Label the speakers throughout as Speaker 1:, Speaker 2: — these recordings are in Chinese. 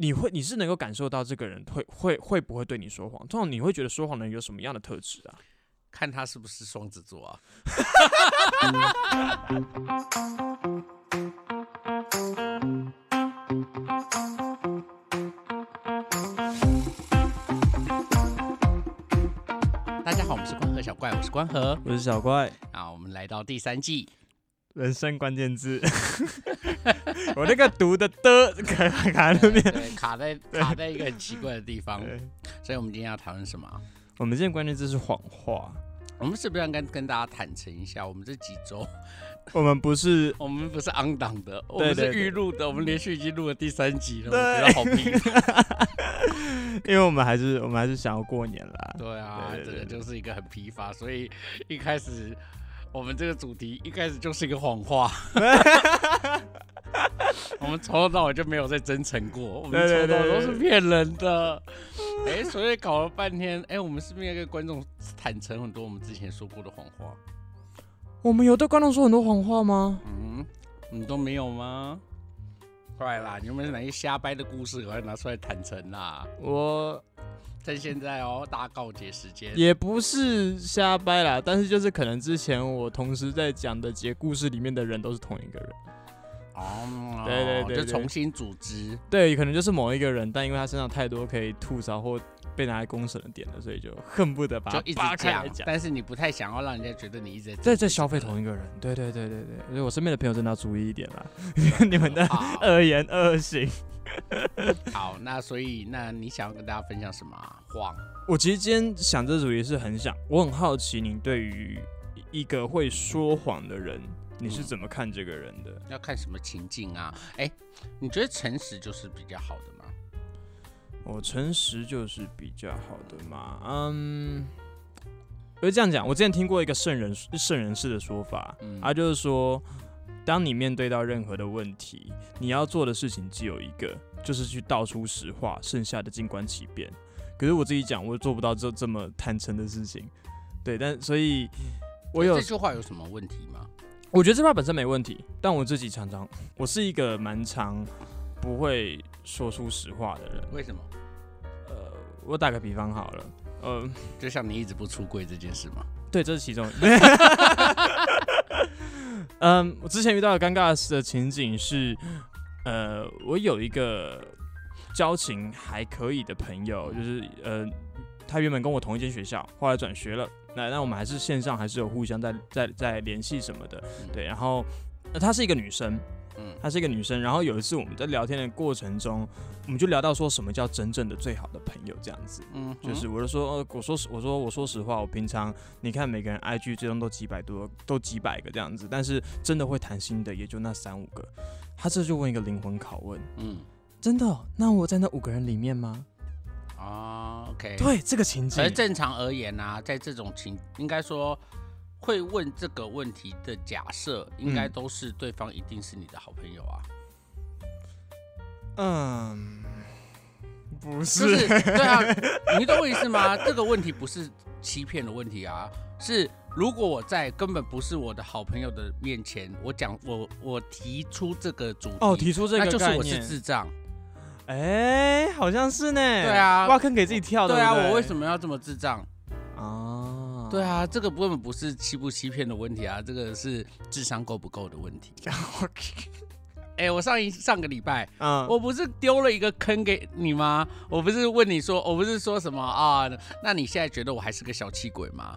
Speaker 1: 你会你是能够感受到这个人会会会不会对你说谎？通常你会觉得说谎的人有什么样的特质啊？
Speaker 2: 看他是不是双子座啊？大家好，我们是关河小怪，我是关河
Speaker 1: 我是小怪，
Speaker 2: 啊。我们来到第三季，
Speaker 1: 人生关键字，我那个读的的卡卡在那边。
Speaker 2: 对，卡在卡在一个很奇怪的地方，所以我们今天要讨论什么？啊？
Speaker 1: 我们今天关键字是谎话，
Speaker 2: 我们是不是要跟跟大家坦诚一下，我们这几周？
Speaker 1: 我们不是
Speaker 2: 我们不是 on 档的，我们是预录的，我们连续已经录了第三集了，我
Speaker 1: 对
Speaker 2: 觉得好疲。
Speaker 1: 因为我们还是我们还是想要过年啦。
Speaker 2: 对啊，这个就是一个很疲乏，所以一开始我们这个主题一开始就是一个谎话。我们从头到尾就没有在真诚过，我们从头都是骗人的。哎、所以搞了半天，哎、我们是不是应该跟观众坦诚很多我们之前说过的谎话？
Speaker 1: 我们有对观众说很多谎话吗？
Speaker 2: 嗯，你都没有吗？快啦，你有没有哪些瞎掰的故事，赶快拿出来坦诚啦！
Speaker 1: 我
Speaker 2: 趁现在哦，大告解时间。
Speaker 1: 也不是瞎掰啦，但是就是可能之前我同时在讲的几个故事里面的人都是同一个人，
Speaker 2: 哦，
Speaker 1: 对对对
Speaker 2: 就重新组织。
Speaker 1: 对，可能就是某一个人，但因为他身上太多可以吐槽或被拿来公审的点了，所以就恨不得把
Speaker 2: 就一直讲，但是你不太想要让人家觉得你一直
Speaker 1: 在在消费同一个人，对对对对对，所以我身边的朋友真的要注意一点啦，你们的
Speaker 2: 好
Speaker 1: 恶言恶行。
Speaker 2: 好，那所以那你想要跟大家分享什么啊？谎
Speaker 1: 我其实今天想这主题是很想，我很好奇你对于一个会说谎的人，你是
Speaker 2: 嗯
Speaker 1: 怎么看这个人的？
Speaker 2: 要看什么情境啊？哎，你觉得诚实就是比较好的吗？
Speaker 1: 我诚实就是比较好的嘛，嗯，我就这样讲。我之前听过一个圣人圣人式的说法，
Speaker 2: 嗯
Speaker 1: 他就是说，当你面对到任何的问题，你要做的事情只有一个，就是去道出实话，剩下的静观其变。可是我自己讲，我做不到这这么坦诚的事情，对，但所以。我有
Speaker 2: 这句话有什么问题吗？
Speaker 1: 我觉得这话本身没问题，但我自己常常，我是一个蛮常不会说出实话的人。
Speaker 2: 为什么？
Speaker 1: 呃，我打个比方好了，呃，
Speaker 2: 就像你一直不出柜这件事吗？
Speaker 1: 对，这是其中。嗯，我之前遇到的尴尬的情景是，呃，我有一个交情还可以的朋友，就是呃，他原本跟我同一间学校，后来转学了。那那我们还是线上还是有互相在在在联系什么的，对。然后、呃、她是一个女生，
Speaker 2: 嗯
Speaker 1: 她是一个女生。然后有一次我们在聊天的过程中，我们就聊到说什么叫真正的最好的朋友这样子。
Speaker 2: 嗯，
Speaker 1: 就是我就说，呃，我说实我说我说实话，我平常你看每个人 IG 最终都几百多，都几百个这样子，但是真的会谈心的也就那三五个。他这就问一个灵魂拷问，
Speaker 2: 嗯
Speaker 1: 真的哦、那我在那五个人里面吗？
Speaker 2: 啊，OK，。
Speaker 1: 对，这个情景
Speaker 2: 而，正常而言呢、啊，在这种情，应该说会问这个问题的假设，应该
Speaker 1: 嗯
Speaker 2: 都是对方一定是你的好朋友啊。
Speaker 1: 嗯，不，
Speaker 2: 就是是对啊，你懂我意思吗？这个问题不是欺骗的问题啊，是如果我在根本不是我的好朋友的面前，我讲我我提出这个主题，
Speaker 1: 哦，提出这个
Speaker 2: 那
Speaker 1: 个
Speaker 2: 就是我是
Speaker 1: 概念，
Speaker 2: 智障。
Speaker 1: 哎、好像是呢，
Speaker 2: 对啊
Speaker 1: 挖坑给自己跳的，
Speaker 2: 对啊，我为什么要这么智障？
Speaker 1: 啊？
Speaker 2: 对啊，这个根本不是欺不欺骗的问题啊，这个是智商够不够的问题。哎、我上一上个礼拜，
Speaker 1: 嗯，
Speaker 2: 我不是丢了一个坑给你吗？我不是问你说，我不是说什么啊？那你现在觉得我还是个小气鬼吗？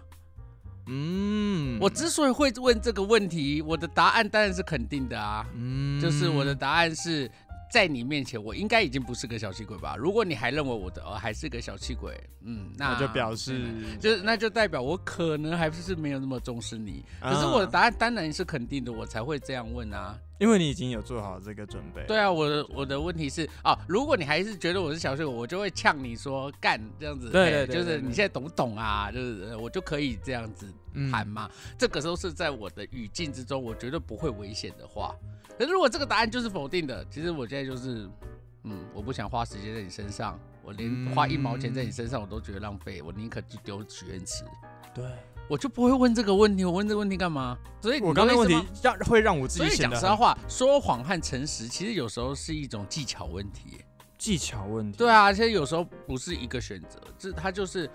Speaker 1: 嗯，
Speaker 2: 我之所以会问这个问题，我的答案当然是肯定的啊，
Speaker 1: 嗯。
Speaker 2: 就是我的答案是在你面前，我应该已经不是个小气鬼吧？如果你还认为我的呃还是个小气鬼，嗯，那
Speaker 1: 那就表示
Speaker 2: 就是那就代表我可能还是没有那么重视你。可是我的
Speaker 1: 啊
Speaker 2: 答案当然是肯定的，我才会这样问啊。
Speaker 1: 因为你已经有做好这个准备。
Speaker 2: 对啊，我的我的问题是啊，如果你还是觉得我是小气鬼，我就会呛你说干这样子，
Speaker 1: 对
Speaker 2: 嘿就是
Speaker 1: 对对就是
Speaker 2: 你现在懂不懂啊？就是呃我就可以这样子
Speaker 1: 嗯
Speaker 2: 谈嘛。这个时候是在我的语境之中，我绝对不会危险的话。可是如果这个答案就是否定的，其实我现在就是，嗯，我不想花时间在你身上，我连花一毛钱在你身上我都觉得浪费，我宁可去丢许愿池。
Speaker 1: 对，
Speaker 2: 我就不会问这个问题，我问这个问题干嘛？所以
Speaker 1: 我刚刚的问题让会让我自
Speaker 2: 所以
Speaker 1: 己显得很
Speaker 2: 讲实话，说谎和诚实其实有时候是一种技巧问题。
Speaker 1: 技巧问题。
Speaker 2: 对啊，而且有时候不是一个选择，这他就是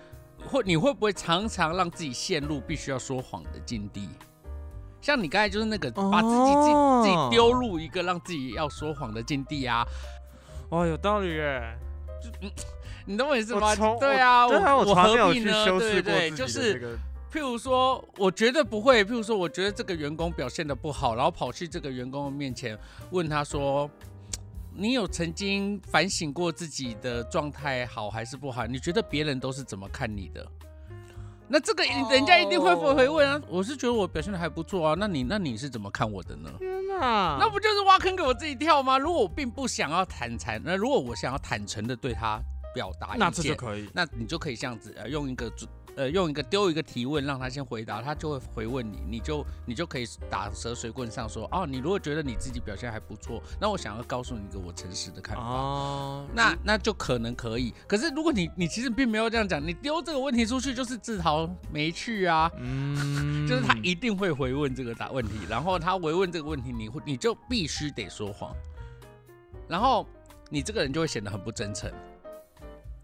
Speaker 2: 会你会不会常常让自己陷入必须要说谎的境地？像你刚才就是那个把自己自己、
Speaker 1: 哦
Speaker 2: 自己丢入一个让自己要说谎的境地啊，
Speaker 1: 哦，有道理耶。
Speaker 2: 你懂我意思吗？对啊，我
Speaker 1: 从来没有去
Speaker 2: 何必呢？对对
Speaker 1: 对，
Speaker 2: 就是譬如说，我绝对不会。譬如说，我觉得这个员工表现的不好，然后跑去这个员工的面前问他说：“你有曾经反省过自己的状态好还是不好？你觉得别人都是怎么看你的？”那这个人家一定会回回问啊。我是觉得我表现的还不错啊，那你那你是怎么看我的呢？
Speaker 1: 天哪，
Speaker 2: 那不就是挖坑给我自己跳吗？如果我并不想要坦诚，那如果我想要坦诚的对他表达意
Speaker 1: 那这就，可以。
Speaker 2: 那你就可以这样子，呃，用一个主呃用一个丢一个提问，让他先回答，他就会回问你，你就你就可以打蛇随棍上说，哦，你如果觉得你自己表现还不错，那我想要告诉你一个我诚实的看法。
Speaker 1: 哦，
Speaker 2: 那那就可能可以，可是如果你你其实并没有这样讲，你丢这个问题出去就是自讨没趣啊，
Speaker 1: 嗯
Speaker 2: 就是他一定会回问这个答问题，然后他回问这个问题，你会你就必须得说谎，然后你这个人就会显得很不真诚，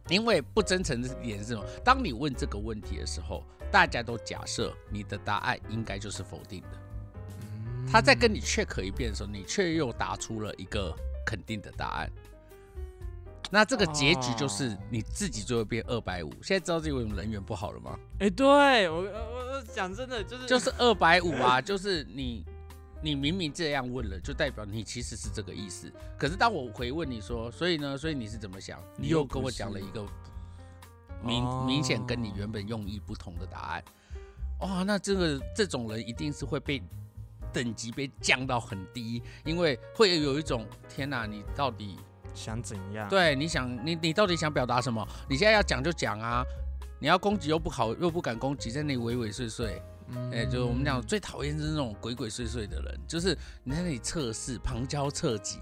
Speaker 2: 因为不真诚的点是什么？当你问这个问题的时候，大家都假设你的答案应该就是否定的，他在跟你 check 一遍的时候，你却又答出了一个肯定的答案。那这个结局就是
Speaker 1: 哦
Speaker 2: 你自己最后变二百五。现在知道自己为什么人缘不好了吗？
Speaker 1: 哎，对我我我讲真的就是
Speaker 2: 就是二百五啊，就是你你明明这样问了，就代表你其实是这个意思。可是当我回问你说，所以呢，所以你是怎么想？你又跟我讲了一个明
Speaker 1: 哦
Speaker 2: 明显跟你原本用意不同的答案。哇，那这个这种人一定是会被等级被降到很低，因为会有一种天哪，你到底
Speaker 1: 想怎样？
Speaker 2: 对，你想你你到底想表达什么？你现在要讲就讲啊，你要攻击又不好，又不敢攻击，在那里畏畏缩缩。
Speaker 1: 嗯，
Speaker 2: 哎、就是我们讲最讨厌就是那种鬼鬼祟祟的人，就是你在那里测试、旁敲侧击，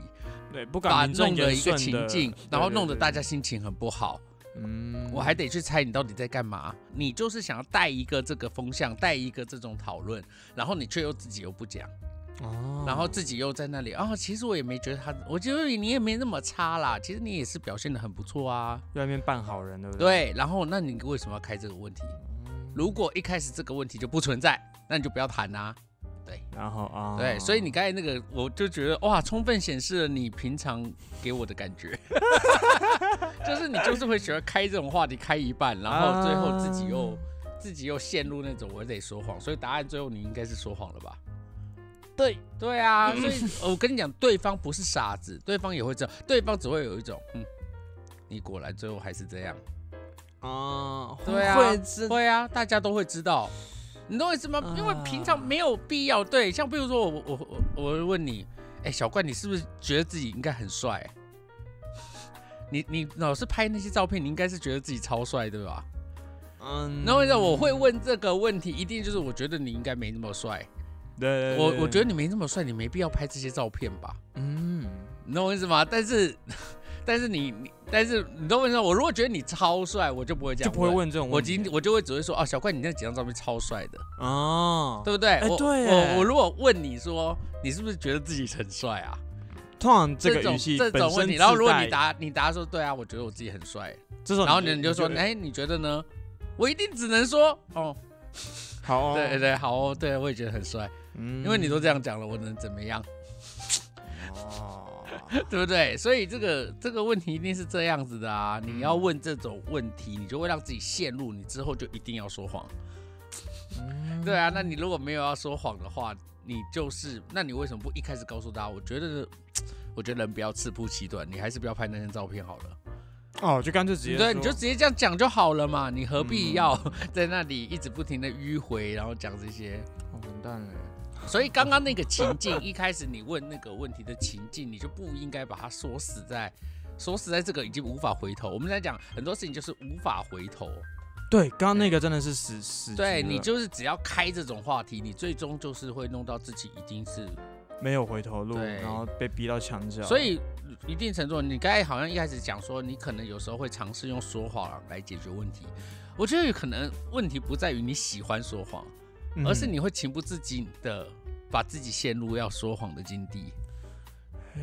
Speaker 1: 对不
Speaker 2: 把
Speaker 1: 敢
Speaker 2: 弄的一个情境，然后弄得大家心情很不好。
Speaker 1: 嗯，
Speaker 2: 我还得去猜你到底在干嘛。你就是想要带一个这个风向，带一个这种讨论，然后你却又自己又不讲，
Speaker 1: 哦，
Speaker 2: 然后自己又在那里啊、其实我也没觉得他，我觉得你也没那么差啦，其实你也是表现的很不错啊。
Speaker 1: 在那边扮好人，对不对？
Speaker 2: 对，然后那你为什么要开这个问题？如果一开始这个问题就不存在，那你就不要谈啊。
Speaker 1: 然后啊，
Speaker 2: 对，所以你刚才那个，我就觉得哇，充分显示了你平常给我的感觉，就是你就是会喜欢开这种话题开一半，然后最后自己又、自己又陷入那种我得说谎，所以答案最后你应该是说谎了吧？
Speaker 1: 对
Speaker 2: 对啊，所以我跟你讲，对方不是傻子，对方也会这样，对方只会有一种嗯，你果然最后还是这样。
Speaker 1: 啊，
Speaker 2: 对啊
Speaker 1: 会知
Speaker 2: 会啊，大家都会知道，你懂我意思吗？因为平常没有必要。对，像比如说我我我我会问你，哎、小怪，你是不是觉得自己应该很帅？你你老是拍那些照片，你应该是觉得自己超帅，对吧？
Speaker 1: 嗯，
Speaker 2: 然后呢，我会问这个问题，一定就是我觉得你应该没那么帅。
Speaker 1: 对，对
Speaker 2: 我我觉得
Speaker 1: 得，
Speaker 2: 你没那么帅，你没必要拍这些照片吧？
Speaker 1: 嗯，
Speaker 2: 你懂我意思吗？但是但是你你但是你都问说？我如果觉得你超帅，我就不会这样
Speaker 1: 就不会问这种
Speaker 2: 我
Speaker 1: 问题
Speaker 2: 今我就会只会说哦，小怪，你那几张照片超帅的，
Speaker 1: 哦，
Speaker 2: 对不对？我
Speaker 1: 对耶
Speaker 2: 我我如果问你说你是不是觉得自己很帅啊？
Speaker 1: 通常这
Speaker 2: 种
Speaker 1: 个语气
Speaker 2: 这
Speaker 1: 本身
Speaker 2: 种问题，然后如果
Speaker 1: 带
Speaker 2: 你答你答说对啊，我觉得我自己很帅，
Speaker 1: 这种，
Speaker 2: 然后你你就说哎，你觉得呢？我一定只能说哦，
Speaker 1: 好哦，
Speaker 2: 对对对，好哦，对我也觉得很帅，
Speaker 1: 嗯
Speaker 2: 因为你都这样讲了，我能怎么样？
Speaker 1: 哦，
Speaker 2: 对不对？所以这个这个问题一定是这样子的啊！你要
Speaker 1: 嗯
Speaker 2: 问这种问题，你就会让自己陷入，你之后就一定要说谎。
Speaker 1: 嗯
Speaker 2: 对啊，那你如果没有要说谎的话，你就是，那你为什么不一开始告诉大家？我觉得，我觉得人不要自曝其短，你还是不要拍那张照片好了。
Speaker 1: 哦，就干脆直接
Speaker 2: 对，你就直接这样讲就好了嘛，你何必
Speaker 1: 嗯
Speaker 2: 要 在那里一直不停的迂回，然后讲这些？
Speaker 1: 哦完蛋了，
Speaker 2: 所以刚刚那个情境，一开始你问那个问题的情境，你就不应该把它锁死在锁死在这个已经无法回头。我们在讲很多事情就是无法回头，
Speaker 1: 对，刚刚那个真的是死死
Speaker 2: 对你就是只要开这种话题，你最终就是会弄到自己一定是，
Speaker 1: 没有回头路，然后被逼到墙角，
Speaker 2: 所以一定程度，你刚才好像一开始讲说，你可能有时候会尝试用说谎来解决问题。我觉得有可能问题不在于你喜欢说谎，
Speaker 1: 嗯。
Speaker 2: 而是你会情不自禁的把自己陷入要说谎的境地。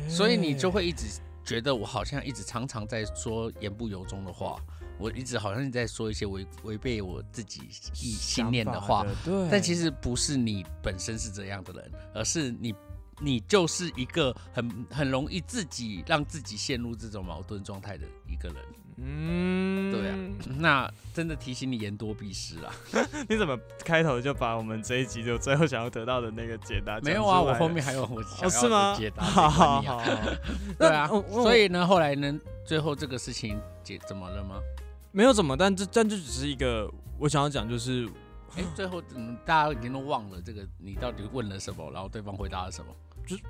Speaker 2: 所以你就会一直觉得我好像一直常常在说言不由衷的话，我一直好像在说一些违违背我自己意信念的话，
Speaker 1: 对，
Speaker 2: 但其实不是你本身是这样的人，而是你你就是一个很很容易自己让自己陷入这种矛盾状态的一个人。
Speaker 1: 嗯，
Speaker 2: 对啊，那真的提醒你言多必失啊！
Speaker 1: 你怎么开头就把我们这一集就最后想要得到的那个解答？
Speaker 2: 没有啊，我后面还有我想要的解答。
Speaker 1: 好好好，
Speaker 2: 对啊，所以呢，后来呢，最后这个事情解怎么了吗？
Speaker 1: 没有怎么，但这但这只是一个我想要讲，就是
Speaker 2: 哎，最后嗯，大家已经都忘了这个，你到底问了什么，然后对方回答了什么？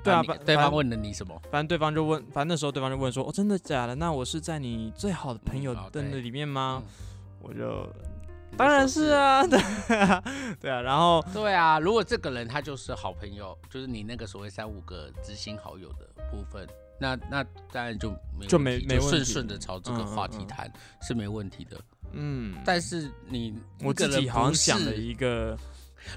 Speaker 1: 对啊，
Speaker 2: 对方问了你什么？
Speaker 1: 反正对方就问，反正那时候对方就问说：“哦，真的假的？那我是在你最好的朋友的那里面吗？”我就当然是啊，对啊，对啊。然后
Speaker 2: 对啊，如果这个人他就是好朋友，就是你那个所谓三五个知心好友的部分，那那当然就没
Speaker 1: 就没没
Speaker 2: 顺顺的朝这个话题谈是没问题的。嗯，但是你
Speaker 1: 我自己好像想了一个。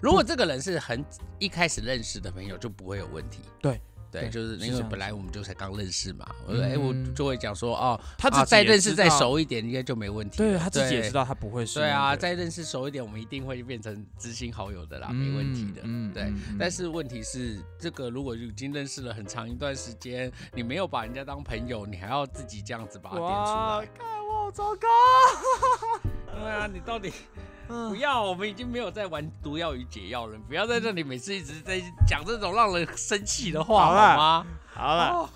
Speaker 2: 如果这个人是很一开始认识的朋友，就不会有问题。
Speaker 1: 对
Speaker 2: 对，就是因为本来我们就才刚认识嘛。我说，哎，我就会讲说，哦，
Speaker 1: 他
Speaker 2: 再认识再熟一点，应该就没问题。
Speaker 1: 对他自己也知道他不会是。
Speaker 2: 对啊，再认识熟一点，我们一定会变成知心好友的啦，没问题的。嗯，对。但是问题是，这个如果已经认识了很长一段时间，你没有把人家当朋友，你还要自己这样子把他点出来，
Speaker 1: 看我好糟糕。
Speaker 2: 对啊，你到底？不要，我们已经没有在玩毒药与解药了。不要在这里每次一直在讲这种让人生气的话，好吗？
Speaker 1: 好了，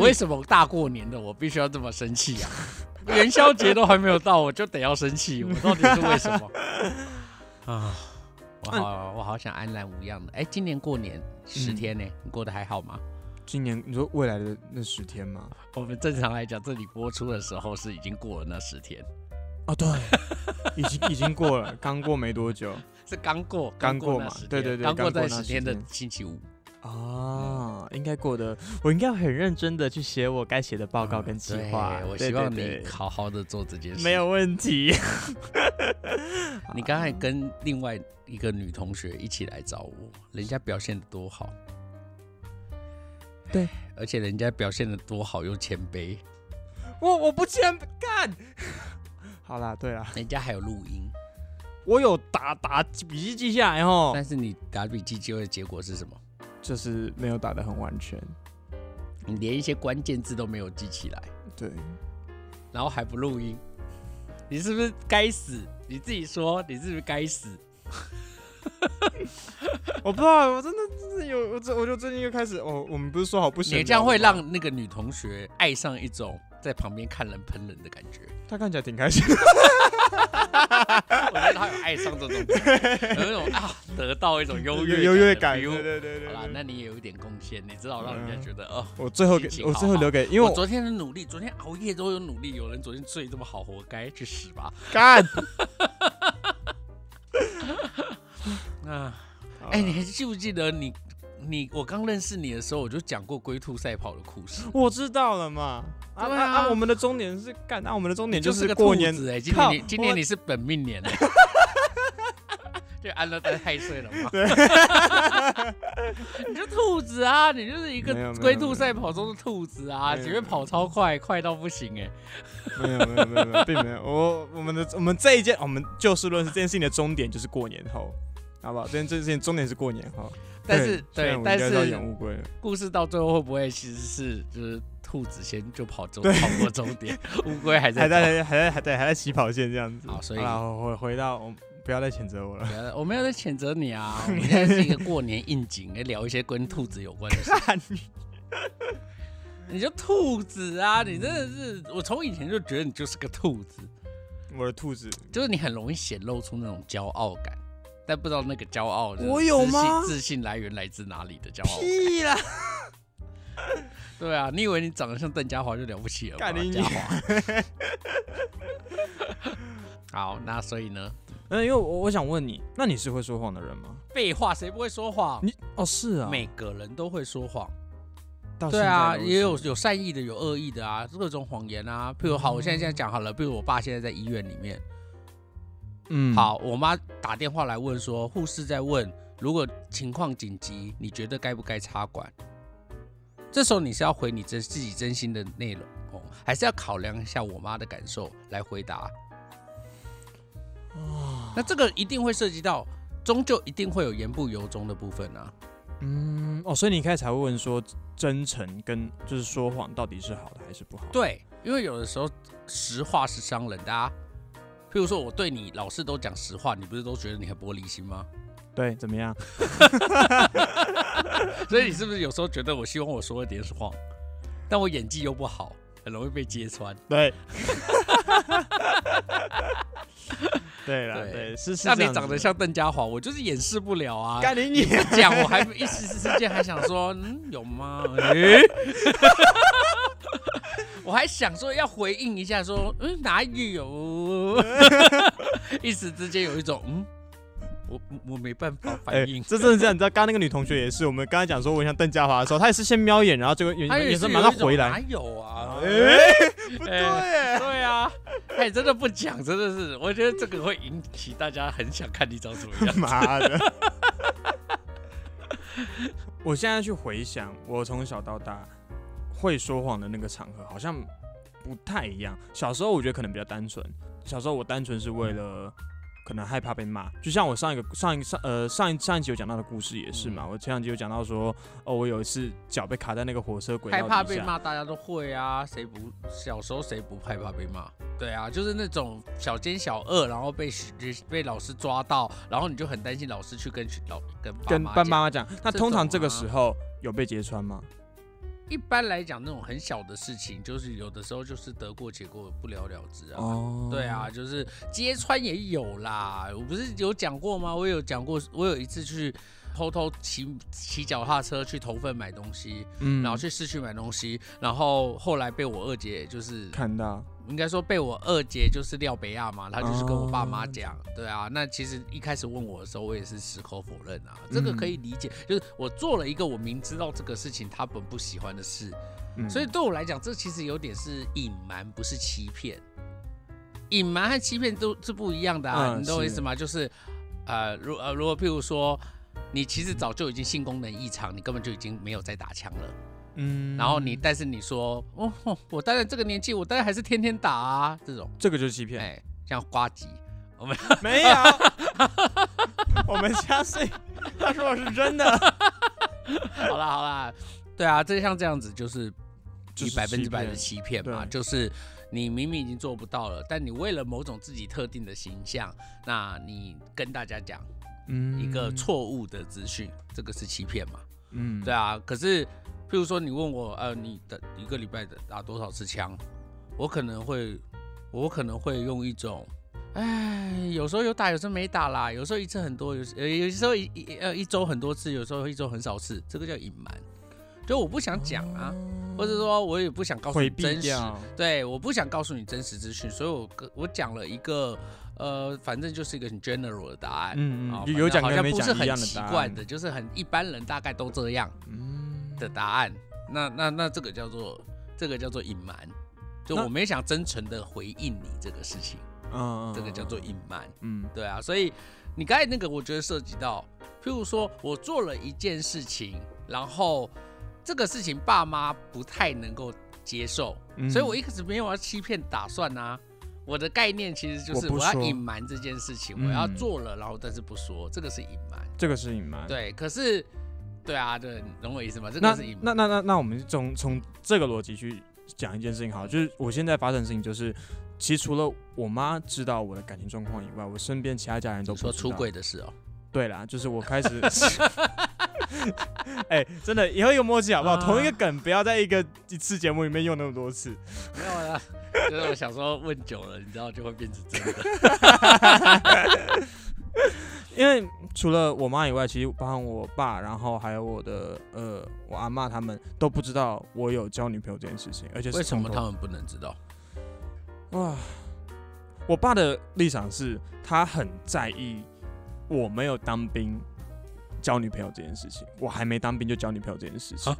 Speaker 2: 为什么大过年的我必须要这么生气啊？元宵节都还没有到，我就得要生气，我到底是为什么？啊，我好，我好想安然无恙的。哎，今年过年十天呢，你过得还好吗？
Speaker 1: 今年你说未来的那十天吗？
Speaker 2: 我们正常来讲，这里播出的时候是已经过了那十天。
Speaker 1: 哦，对，已经已经过了，刚过没多久，
Speaker 2: 是刚过，
Speaker 1: 刚过嘛，对对对，
Speaker 2: 刚过在十天的星期五
Speaker 1: 啊，应该过的，我应该很认真的去写我该写的报告跟计划，
Speaker 2: 我希望你好好的做这件事，
Speaker 1: 没有问题。
Speaker 2: 你刚才跟另外一个女同学一起来找我，人家表现的多好，
Speaker 1: 对，
Speaker 2: 而且人家表现的多好又谦卑，
Speaker 1: 我我不谦干。好啦，对啦，
Speaker 2: 人家还有录音，
Speaker 1: 我有打打笔记记下来哦。
Speaker 2: 但是你打笔记记的结果是什么？
Speaker 1: 就是没有打的很完全，
Speaker 2: 你连一些关键字都没有记起来。
Speaker 1: 对，
Speaker 2: 然后还不录音，你是不是该死？你自己说，你是不是该死？
Speaker 1: 我不知道，我真的真的有，我这我就最近又开始，哦，我们不是说好不行？
Speaker 2: 你这样会让那个女同学爱上一种在旁边看人喷人的感觉。
Speaker 1: 他看起来挺开心的，
Speaker 2: 我觉得他有爱上这种，有那种啊，得到一种优越
Speaker 1: 优越感。对对对，
Speaker 2: 好啦，那你也有一点贡献，你知道让人家觉得哦，
Speaker 1: 我最后给我最后留给，因为
Speaker 2: 我昨天的努力，昨天熬夜都有努力，有人昨天睡这么好，活该去死吧！
Speaker 1: 干。
Speaker 2: 啊，哎，你还记不记得你？你我刚认识你的时候，我就讲过龟兔赛跑的故事。
Speaker 1: 我知道了嘛。啊啊！我们的终点是干，那我们的终点
Speaker 2: 就
Speaker 1: 是过年
Speaker 2: 哎。今年今年你是本命年哎。就安乐在太岁了嘛。
Speaker 1: 对。
Speaker 2: 你就兔子啊，你就是一个龟兔赛跑中的兔子啊，前面跑超快，快到不行哎。
Speaker 1: 没有没有没有，并没有。我我们的我们这一件，我们就事论事，这件事情的终点就是过年后，好不好？这件这件事情终点是过年后。
Speaker 2: 但是对，但是
Speaker 1: 演乌龟
Speaker 2: 故事到最后会不会其实是就是兔子先就跑走跑过终点，乌龟还在
Speaker 1: 还在还在还在还在起跑线这样子。
Speaker 2: 好，所以
Speaker 1: 回回到我不要再谴责我了，
Speaker 2: 我没有在谴责你啊。我们现在是一个过年应景，来聊一些跟兔子有关的事。你就兔子啊，你真的是我从以前就觉得你就是个兔子。
Speaker 1: 我的兔子
Speaker 2: 就是你很容易显露出那种骄傲感。但不知道那个骄傲，
Speaker 1: 我有吗？
Speaker 2: 自信来源来自哪里的骄傲？
Speaker 1: 屁啦！
Speaker 2: 对啊，你以为你长得像邓家华就了不起了？邓家华。好，那所以呢？
Speaker 1: 嗯，因为我我想问你，那你是会说谎的人吗？
Speaker 2: 废话，谁不会说谎？
Speaker 1: 你哦，是啊，
Speaker 2: 每个人都会说谎。
Speaker 1: 对
Speaker 2: 啊，也有有善意的，有恶意的啊，各种谎言啊。譬如好，我现在现在讲好了，譬如我爸现在在医院里面。嗯，好，我妈打电话来问说，护士在问，如果情况紧急，你觉得该不该插管？这时候你是要回你真自己真心的内容哦，还是要考量一下我妈的感受来回答？那这个一定会涉及到，终究一定会有言不由衷的部分啊。
Speaker 1: 嗯，哦，所以你一开始才会问说，真诚跟就是说谎到底是好的还是不好？
Speaker 2: 对，因为有的时候实话是伤人的啊。譬如说我对你老是都讲实话，你不是都觉得你很玻璃心吗？
Speaker 1: 对，怎么样？
Speaker 2: 所以你是不是有时候觉得我希望我说一点谎，但我演技又不好，很容易被揭穿？
Speaker 1: 对。对了，
Speaker 2: 对
Speaker 1: 对，是是
Speaker 2: 那
Speaker 1: 这样子
Speaker 2: 你长得像邓家华，我就是掩饰不了啊。
Speaker 1: 干你你
Speaker 2: 讲我还一时之间还想说，嗯，有吗？诶我还想说要回应一下说，嗯，哪有？一时之间有一种，嗯，我我没办法
Speaker 1: 哎
Speaker 2: 反应。
Speaker 1: 这真的这样，你知道，刚刚那个女同学也是，我们刚才讲说我像邓家华的时候，她也是先瞄一眼，然后结果眼
Speaker 2: 他也
Speaker 1: 眼神马上回来
Speaker 2: 哪，有啊？
Speaker 1: 哎，不对
Speaker 2: 对啊，哎，真的不讲，真的是，我觉得这个会引起大家很想看你长什么样。
Speaker 1: 妈的！我现在去回想，我从小到大会说谎的那个场合，好像不太一样。小时候我觉得可能比较单纯，小时候我单纯是为了可能害怕被骂，就像我上一个上一上呃上一上一集有讲到的故事也是嘛。我前两集有讲到说，哦，我有一次脚被卡在那个火车轨道
Speaker 2: 害，怕被骂，大家都会啊，谁不小时候谁不害怕被骂？对啊，就是那种小奸小恶，然后被被老师抓到，然后你就很担心老师去跟老跟爸
Speaker 1: 跟
Speaker 2: 妈讲
Speaker 1: 爸妈妈讲。那通常这个时候有被揭穿吗？
Speaker 2: 一般来讲，那种很小的事情，就是有的时候就是得过且过，不了了之啊。
Speaker 1: 哦
Speaker 2: 对啊，，就是揭穿也有啦。我不是有讲过吗？我有讲过，我有一次去偷偷骑骑脚踏车去投份买东西，
Speaker 1: 嗯
Speaker 2: 然后去市区买东西，然后后来被我二姐就是
Speaker 1: 看到，
Speaker 2: 应该说被我二姐就是廖北亚嘛，她就是跟我爸妈
Speaker 1: 哦
Speaker 2: 讲，对啊，那其实一开始问我的时候，我也是矢口否认啊，这个可以理解，就是我做了一个我明知道这个事情他本不喜欢的事，
Speaker 1: 嗯
Speaker 2: 所以对我来讲，这其实有点是隐瞒，不是欺骗。隐瞒和欺骗都是不一样的啊，
Speaker 1: 嗯
Speaker 2: 你懂我意思吗？就是呃，如呃，如果譬如说。你其实早就已经性功能异常，你根本就已经没有在打枪了。
Speaker 1: 嗯。
Speaker 2: 然后你，但是你说，哦，哦我当然这个年纪，我当然还是天天打啊，这种，
Speaker 1: 这个就是欺骗。
Speaker 2: 哎，像瓜吉，我们
Speaker 1: 没有，我们相信他说的是真的，
Speaker 2: 好啦好啦，对啊，这像这样子就是
Speaker 1: 就是
Speaker 2: 你百分之百的
Speaker 1: 欺
Speaker 2: 欺骗嘛，就是你明明已经做不到了，但你为了某种自己特定的形象，那你跟大家讲
Speaker 1: 嗯
Speaker 2: 一个，错误的资讯，这个是欺骗嘛？
Speaker 1: 嗯。
Speaker 2: 对，啊，可是譬如说你问我，呃，你的一个礼拜的打多少次枪，我可能会，我可能会用一种。哎，有时候有打，有时候没打啦。有时候一次很多，有有时候一一呃一周很多次，有时候一周很少次，这个叫隐瞒。就我不想讲啊，或者说我也不想告诉你真实，
Speaker 1: 掉，
Speaker 2: 对，我不想告诉你真实资讯，所以我跟我讲了一个呃，反正就是一个很 general 的答案。
Speaker 1: 嗯
Speaker 2: 啊
Speaker 1: 嗯，有有讲
Speaker 2: 好像不是很奇怪的，，就是很一般人大概都这样
Speaker 1: 嗯
Speaker 2: 的答案。那那那这个叫做这个叫做隐瞒，就我没想真诚的回应你这个事情，
Speaker 1: 嗯，
Speaker 2: 这个叫做隐瞒。
Speaker 1: 嗯
Speaker 2: 对啊，所以你刚才那个，我觉得涉及到，譬如说我做了一件事情，然后这个事情爸妈不太能够接受，
Speaker 1: 嗯
Speaker 2: 所以我一开始没有要欺骗打算啊。我的概念其实就是我要隐瞒这件事情，
Speaker 1: 嗯
Speaker 2: 我要做了，然后但是不说，这个是隐瞒。
Speaker 1: 这个是隐瞒。
Speaker 2: 对，可是，对啊，对，你懂我意思吗？这
Speaker 1: 那
Speaker 2: 个是。
Speaker 1: 那那那那我们从从这个逻辑去讲一件事情好，就是我现在发生的事情就是，其实除了我妈知道我的感情状况以外，我身边其他家人都不知道
Speaker 2: 说出。轨的事哦，
Speaker 1: 对啦，就是我开始，哎、真的以后一个默契好不好？
Speaker 2: 啊
Speaker 1: 同一个梗不要在一个一次节目里面用那么多次。
Speaker 2: 没有啦，就是我小时候问久了，你知道就会变成真的。
Speaker 1: 因为除了我妈以外，其实包含我爸，然后还有我的呃我阿妈他们都不知道我有交女朋友这件事情，而且是
Speaker 2: 为什么他们不能知道？
Speaker 1: 哇，我爸的立场是他很在意我没有当兵交女朋友这件事情，我还没当兵就交女朋友这件事情。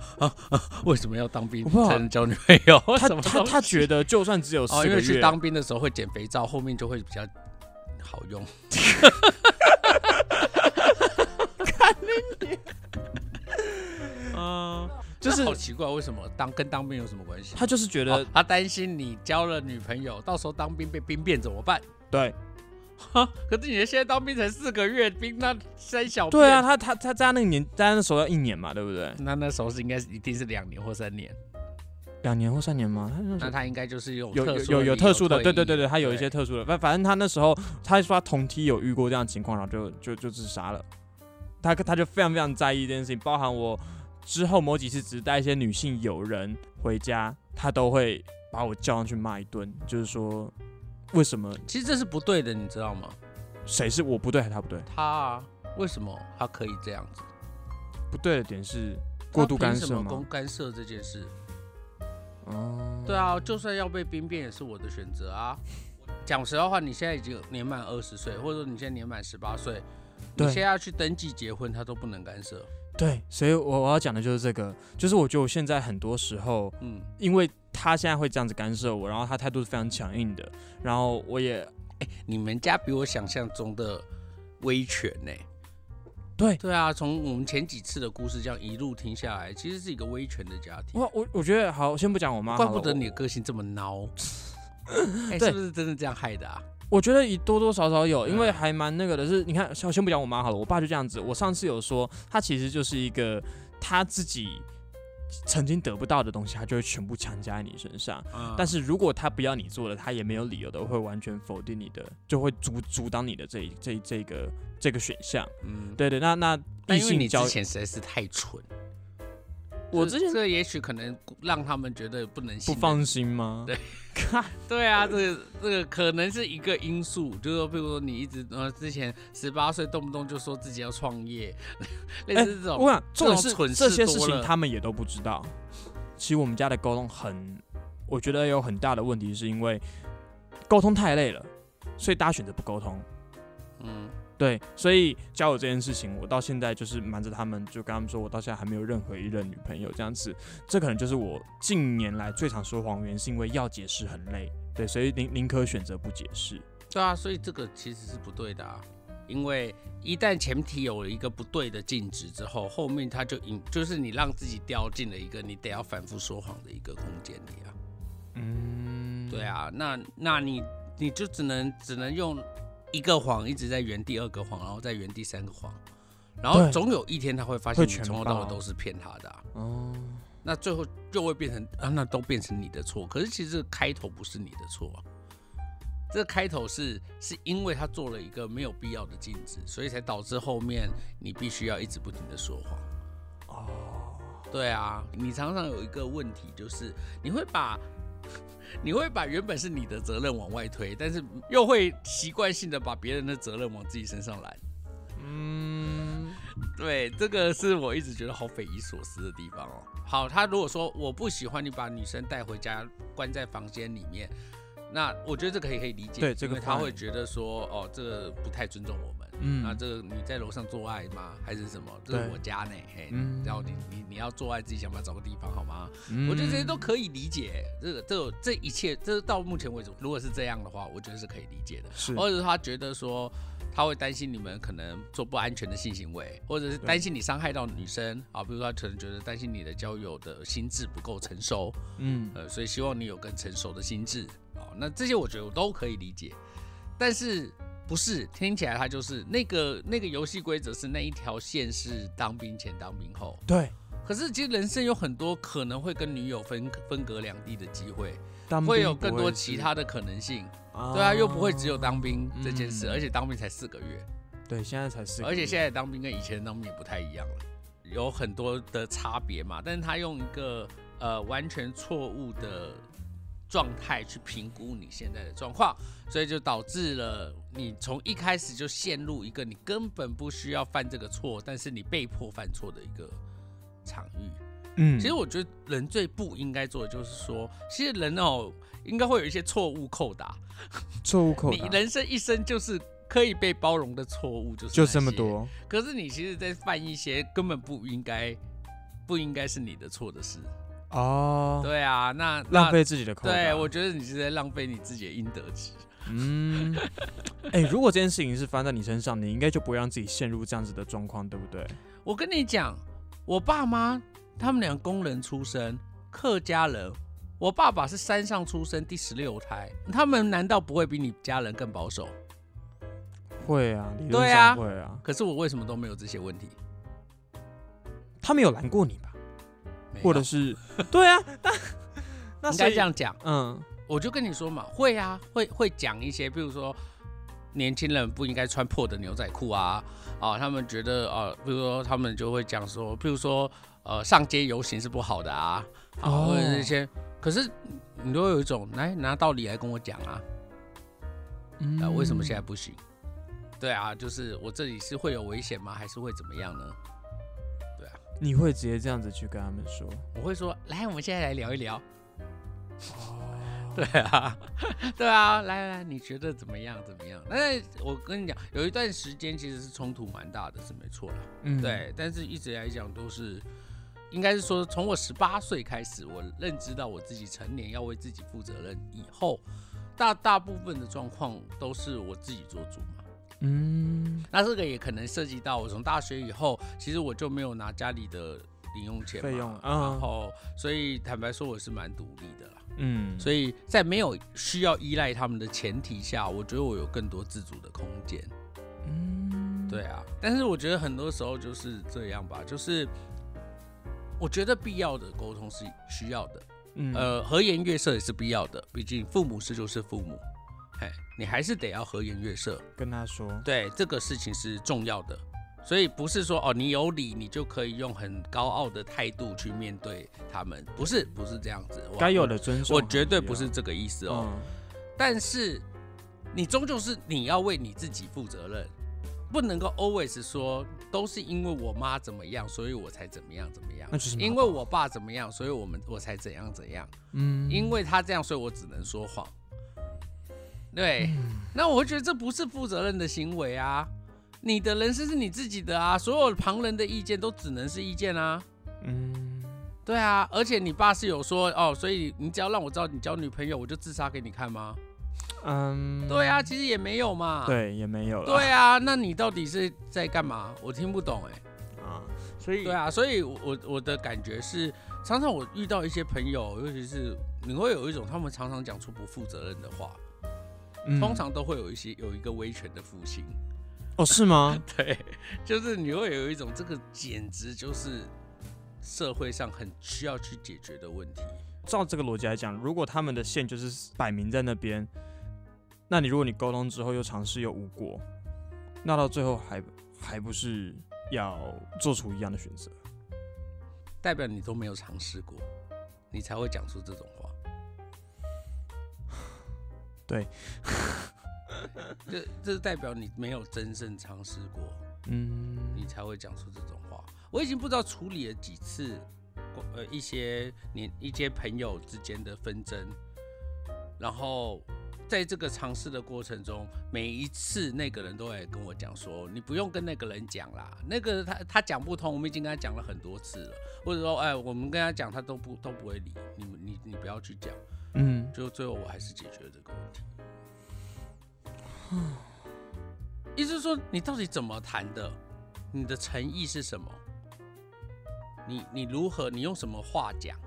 Speaker 2: 为什么要当兵才能交女朋友？
Speaker 1: 他他他 觉得就算只有四
Speaker 2: 哦，
Speaker 1: 个月，
Speaker 2: 因为去当兵的时候会减肥皂，后面就会比较好用。嗯，
Speaker 1: 就是
Speaker 2: 好奇怪，为什么当跟当兵有什么关系？
Speaker 1: 他就是觉得、
Speaker 2: 哦他担心你交了女朋友，到时候当兵被兵变怎么办？
Speaker 1: 对
Speaker 2: 哈，可是你现在当兵才四个月，兵那三小
Speaker 1: 对啊，他他他在那个年，在他那时候要一年嘛，对不对？
Speaker 2: 那那时候是应该是一定是两年或三年，
Speaker 1: 两年或三年吗？他那
Speaker 2: 他应该就是有
Speaker 1: 有有有有特殊的，对对对对，他有一些特殊的，反反正他那时候他说他同梯有遇过这样的情况，然后就就就自杀了。他他就非常非常在意这件事情，包含我之后某几次只带一些女性友人回家，他都会把我叫上去骂一顿，就是说为什么
Speaker 2: 其实这是不对的，你知道吗？
Speaker 1: 谁是我不对还是他不对？
Speaker 2: 他啊，为什么他可以这样子？
Speaker 1: 不对的点是过度干涉吗？
Speaker 2: 干涉这件事？
Speaker 1: 哦，
Speaker 2: 对啊，就算要被兵变也是我的选择啊。讲实话，你现在已经年满二十岁，或者说你现在年满十八岁，你现在要去登记结婚，他都不能干涉。
Speaker 1: 对，所以我我要讲的就是这个，就是我觉得我现在很多时候
Speaker 2: 嗯，
Speaker 1: 因为他现在会这样子干涉我，然后他态度是非常强硬的，然后我也哎
Speaker 2: 你们家比我想象中的威权呢、
Speaker 1: 对
Speaker 2: 对啊，从我们前几次的故事这样一路听下来，其实是一个威权的家庭。
Speaker 1: 我我我觉得好，先不讲我妈，
Speaker 2: 怪不得你的个性这么孬。是不是真的这样害的啊？
Speaker 1: 我觉得也多多少少有，因为
Speaker 2: 嗯
Speaker 1: 还蛮那个的是，你看，先先不讲我妈好了，我爸就这样子。我上次有说，他其实就是一个他自己曾经得不到的东西，他就会全部强加在你身上。
Speaker 2: 嗯
Speaker 1: 但是如果他不要你做了，他也没有理由的会完全否定你的，就会阻阻挡你的这一这这个这个选项。
Speaker 2: 嗯，
Speaker 1: 对对，那那异
Speaker 2: 但因为你
Speaker 1: 交
Speaker 2: 之，前实在是太蠢，
Speaker 1: 我之前
Speaker 2: 这也许可能让他们觉得不能信
Speaker 1: 不放心吗？
Speaker 2: 对
Speaker 1: 看，
Speaker 2: 对啊，这个这个可能是一个因素，就是说，比如说你一直呃之前十八岁动不动就说自己要创业，类
Speaker 1: 哎
Speaker 2: 似这种，
Speaker 1: 我想重点是这些
Speaker 2: 事
Speaker 1: 情他们也都不知道。其实我们家的沟通很，我觉得有很大的问题，是因为沟通太累了，所以大家选择不沟通。
Speaker 2: 嗯，
Speaker 1: 对，所以交友这件事情，我到现在就是瞒着他们，就跟他们说我到现在还没有任何一任女朋友这样子。这可能就是我近年来最常说谎原因，是因为要解释很累。对，所以宁宁可选择不解释。
Speaker 2: 对啊，所以这个其实是不对的啊，因为一旦前提有了一个不对的禁止之后，后面他就引就是你让自己掉进了一个你得要反复说谎的一个空间里啊。
Speaker 1: 嗯，
Speaker 2: 对啊，那那你你就只能只能用一个谎一直在圆第二个谎，然后再圆第三个谎，然后总有一天他会发现你从头到尾都是骗他的、啊，
Speaker 1: 哦，
Speaker 2: 那最后就会变成啊，那都变成你的错。可是其实这个开头不是你的错啊、这个开头是是因为他做了一个没有必要的禁止，所以才导致后面你必须要一直不停的说谎。
Speaker 1: 哦，
Speaker 2: 对啊，你常常有一个问题，就是你会把你会把原本是你的责任往外推，但是又会习惯性的把别人的责任往自己身上揽。
Speaker 1: 嗯，
Speaker 2: 对，这个是我一直觉得好匪夷所思的地方哦。好，他如果说我不喜欢你把女生带回家关在房间里面，那我觉得这个可以可以理解，
Speaker 1: 对这个
Speaker 2: 他会觉得说，哦，这个不太尊重我们。
Speaker 1: 嗯
Speaker 2: 那这个你在楼上做爱吗？还是什么？这是我家呢，嘿，
Speaker 1: 嗯
Speaker 2: 然后你你你要做爱，自己想办法找个地方好吗？
Speaker 1: 嗯
Speaker 2: 我觉得这些都可以理解。这个这这一切，这到目前为止，如果是这样的话，我觉得是可以理解的。
Speaker 1: 是
Speaker 2: 或者是他觉得说他会担心你们可能做不安全的性行为，或者是担心你伤害到女生啊，比如说他可能觉得担心你的交友的心智不够成熟，
Speaker 1: 嗯
Speaker 2: 呃，所以希望你有更成熟的心智啊。那这些我觉得我都可以理解，但是不是听起来他就是那个那个游戏规则是那一条线是当兵前当兵后，
Speaker 1: 对，
Speaker 2: 可是其实人生有很多可能会跟女友分分隔两地的机会，
Speaker 1: 当
Speaker 2: 会有更多其他的可能性。
Speaker 1: 啊
Speaker 2: 对啊，又不会只有当兵这件事，
Speaker 1: 嗯
Speaker 2: 而且当兵才四个月，
Speaker 1: 对，现在才四个月，
Speaker 2: 而且现在当兵跟以前当兵也不太一样了，有很多的差别嘛。但是他用一个呃完全错误的状态去评估你现在的状况，所以就导致了你从一开始就陷入一个你根本不需要犯这个错，但是你被迫犯错的一个场域。
Speaker 1: 嗯，
Speaker 2: 其实我觉得人最不应该做的就是说，其实人哦应该会有一些错误扣打。
Speaker 1: 错误扣打
Speaker 2: 你人生一生就是可以被包容的错误，就是
Speaker 1: 就。这么多，
Speaker 2: 可是你其实，在犯一些根本不应该、不应该是你的错的事。
Speaker 1: 哦，
Speaker 2: 对啊，那
Speaker 1: 浪。费自己的口
Speaker 2: 对，我觉得你是在浪费你自己的应得值。
Speaker 1: 嗯，哎、如果这件事情是发生在你身上，你应该就不会让自己陷入这样子的状况，对不对？
Speaker 2: 我跟你讲，我爸妈他们俩工人出身，客家人。我爸爸是山上出生，第十六胎，他们难道不会比你家人更保守？
Speaker 1: 会啊，理论
Speaker 2: 对啊
Speaker 1: 上会啊。
Speaker 2: 可是我为什么都没有这些问题？
Speaker 1: 他没有拦过你吧？或者是对啊，那 那
Speaker 2: 应该这样讲，
Speaker 1: 嗯
Speaker 2: 我就跟你说嘛，会啊，会会讲一些，比如说年轻人不应该穿破的牛仔裤啊，啊，他们觉得啊，比如说他们就会讲说，比如说呃，上街游行是不好的啊，啊，
Speaker 1: 哦
Speaker 2: 或者是一些，可是你都有一种来拿道理来跟我讲啊，
Speaker 1: 嗯
Speaker 2: 啊，为什么现在不行？对啊，就是我这里是会有危险吗？还是会怎么样呢？
Speaker 1: 你会直接这样子去跟他们说？
Speaker 2: 我会说，来，我们现在来聊一聊。
Speaker 1: 哦，
Speaker 2: 对啊，对啊，来来来，你觉得怎么样？怎么样？那我跟你讲，有一段时间其实是冲突蛮大的，是没错啦。
Speaker 1: 嗯，
Speaker 2: 对，但是一直来讲都是，应该是说从我十八岁开始，我认知到我自己成年要为自己负责任以后，大大部分的状况都是我自己做主嘛。
Speaker 1: 嗯，
Speaker 2: 那这个也可能涉及到我从大学以后，其实我就没有拿家里的零用钱嘛
Speaker 1: 费用
Speaker 2: 然
Speaker 1: 嗯。
Speaker 2: 后所以坦白说我是蛮独立的啦。
Speaker 1: 嗯，
Speaker 2: 所以在没有需要依赖他们的前提下，我觉得我有更多自主的空间。
Speaker 1: 嗯，
Speaker 2: 对啊，但是我觉得很多时候就是这样吧，就是我觉得必要的沟通是需要的，
Speaker 1: 嗯，
Speaker 2: 呃，和颜悦色也是必要的，毕竟父母是就是父母，嘿，你还是得要和颜悦色，
Speaker 1: 跟他说，
Speaker 2: 对这个事情是重要的。所以不是说哦，你有理你就可以用很高傲的态度去面对他们，不是不是这样子。我
Speaker 1: 该有的尊重，
Speaker 2: 我绝对不是这个意思哦。
Speaker 1: 嗯，
Speaker 2: 但是你终究是你要为你自己负责任，不能够 always 说都是因为我妈怎么样，所以我才怎么样怎么样
Speaker 1: 那。就是
Speaker 2: 因为我爸怎么样，所以我们我才怎样怎样。
Speaker 1: 嗯，
Speaker 2: 因为他这样，所以我只能说谎。对，那我会觉得这不是负责任的行为啊！你的人生是你自己的啊，所有旁人的意见都只能是意见啊。
Speaker 1: 嗯，
Speaker 2: 对啊，而且你爸是有说哦，所以你只要让我知道你交女朋友，我就自杀给你看吗？
Speaker 1: 嗯，
Speaker 2: 对啊，其实也没有嘛。
Speaker 1: 对，也没有了，
Speaker 2: 对啊，那你到底是在干嘛？我听不懂哎、
Speaker 1: 啊，所以
Speaker 2: 对啊，所以我我我的感觉是，常常我遇到一些朋友，尤其是你会有一种他们常常讲出不负责任的话，
Speaker 1: 嗯
Speaker 2: 通常都会有一些有一个威权的复兴。
Speaker 1: 哦是吗？
Speaker 2: 对，就是你会有一种这个简直就是社会上很需要去解决的问题。
Speaker 1: 照这个逻辑来讲，如果他们的线就是摆明在那边，那你如果你沟通之后又尝试又无果，那到最后还还不是要做出一样的选择？
Speaker 2: 代表你都没有尝试过，你才会讲出这种话。
Speaker 1: 对，
Speaker 2: 这这代表你没有真正尝试过，
Speaker 1: 嗯，
Speaker 2: 你才会讲出这种话。我已经不知道处理了几次，呃，一些你一些朋友之间的纷争，然后在这个尝试的过程中，每一次那个人都会跟我讲说，你不用跟那个人讲啦，那个他他讲不通，我们已经跟他讲了很多次了，或者说，哎，我们跟他讲，他都不都不会理你，你你不要去讲，
Speaker 1: 嗯，
Speaker 2: 就最后我还是解决了这个问题。意思是说，你到底怎么谈的？你的诚意是什么？你你如何？你用什么话讲？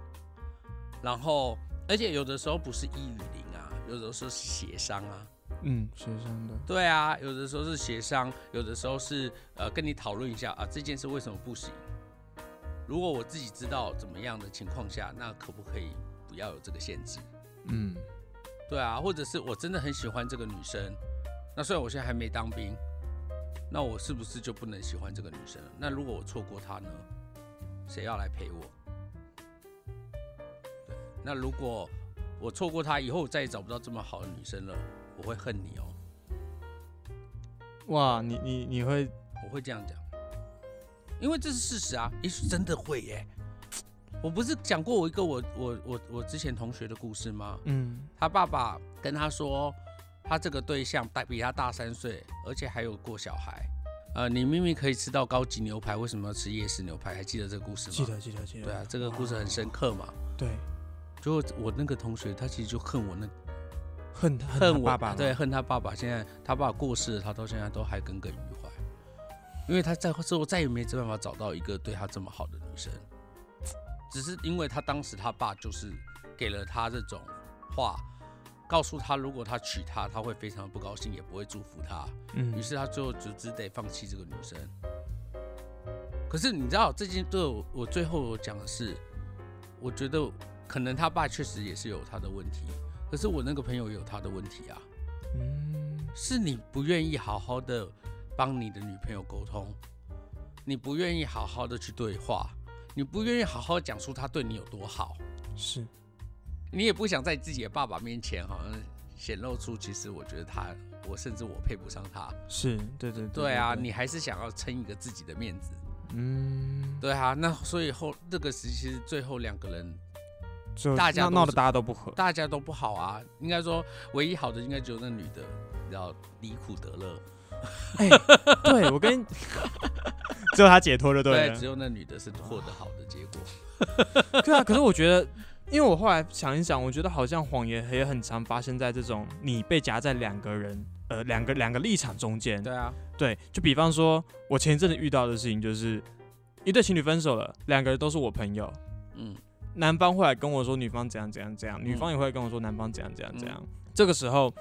Speaker 2: 然后，而且有的时候不是一语零啊，有的时候是协商啊。
Speaker 1: 嗯，协商的，
Speaker 2: 对啊，有的时候是协商，有的时候是呃跟你讨论一下啊这件事为什么不行。如果我自己知道怎么样的情况下，那可不可以不要有这个限制？
Speaker 1: 嗯，
Speaker 2: 对啊，或者是我真的很喜欢这个女生，那虽然我现在还没当兵，那我是不是就不能喜欢这个女生了？那如果我错过她呢？谁要来陪我？对，那如果我错过她以后，我再也找不到这么好的女生了，我会恨你哦，
Speaker 1: 哇，你你你会，
Speaker 2: 我会这样讲，因为这是事实啊，也许真的会耶。我不是讲过我一个我我我我之前同学的故事吗？
Speaker 1: 嗯
Speaker 2: 他爸爸跟他说，他这个对象大比他大三岁，而且还有过小孩。呃，你明明可以吃到高级牛排，为什么要吃夜市牛排？还记得这个故事吗？
Speaker 1: 记得记得记得，
Speaker 2: 对啊，这个故事很深刻嘛。
Speaker 1: 对，
Speaker 2: 就我那个同学，他其实就恨我那
Speaker 1: 恨恨
Speaker 2: 恨我
Speaker 1: 他爸爸，
Speaker 2: 对，恨他爸爸。现在他爸爸过世了，他到现在都还耿耿于怀，因为他在之后再也没办法找到一个对他这么好的女生。只是因为他当时他爸就是给了他这种话，告诉他如果他娶她，他会非常不高兴，也不会祝福他。
Speaker 1: 嗯
Speaker 2: 于是他最后就只得放弃这个女生。可是你知道这件对我我最后我讲的是，我觉得可能他爸确实也是有他的问题，可是我那个朋友也有他的问题啊，
Speaker 1: 嗯
Speaker 2: 是你不愿意好好的帮你的女朋友沟通，你不愿意好好的去对话，你不愿意好好讲出他对你有多好，
Speaker 1: 是
Speaker 2: 你也不想在自己的爸爸面前好像显露出，其实我觉得他，我甚至我配不上他。
Speaker 1: 是，对对
Speaker 2: 对啊，你还是想要撑一个自己的面子。
Speaker 1: 嗯，
Speaker 2: 对啊，那所以后这个时期最后两个人
Speaker 1: 就
Speaker 2: 大家
Speaker 1: 闹闹得大家都不和，
Speaker 2: 大家都不好啊，应该说唯一好的应该只有那女的，然后离苦得乐。
Speaker 1: 哎，对我跟只有他解脱就对了
Speaker 2: 只。有那女的是获得好的结果。
Speaker 1: 对啊，可是我觉得，因为我后来想一想，我觉得好像谎言也很常发生在这种你被夹在两个人，呃，两个两个立场中间。
Speaker 2: 对啊，
Speaker 1: 对，就比方说，我前一阵子遇到的事情就是，一对情侣分手了，两个人都是我朋友，
Speaker 2: 嗯
Speaker 1: 男方会来跟我说女方怎样怎样怎样，女方也会跟我说男方怎样怎样怎样。这个时候，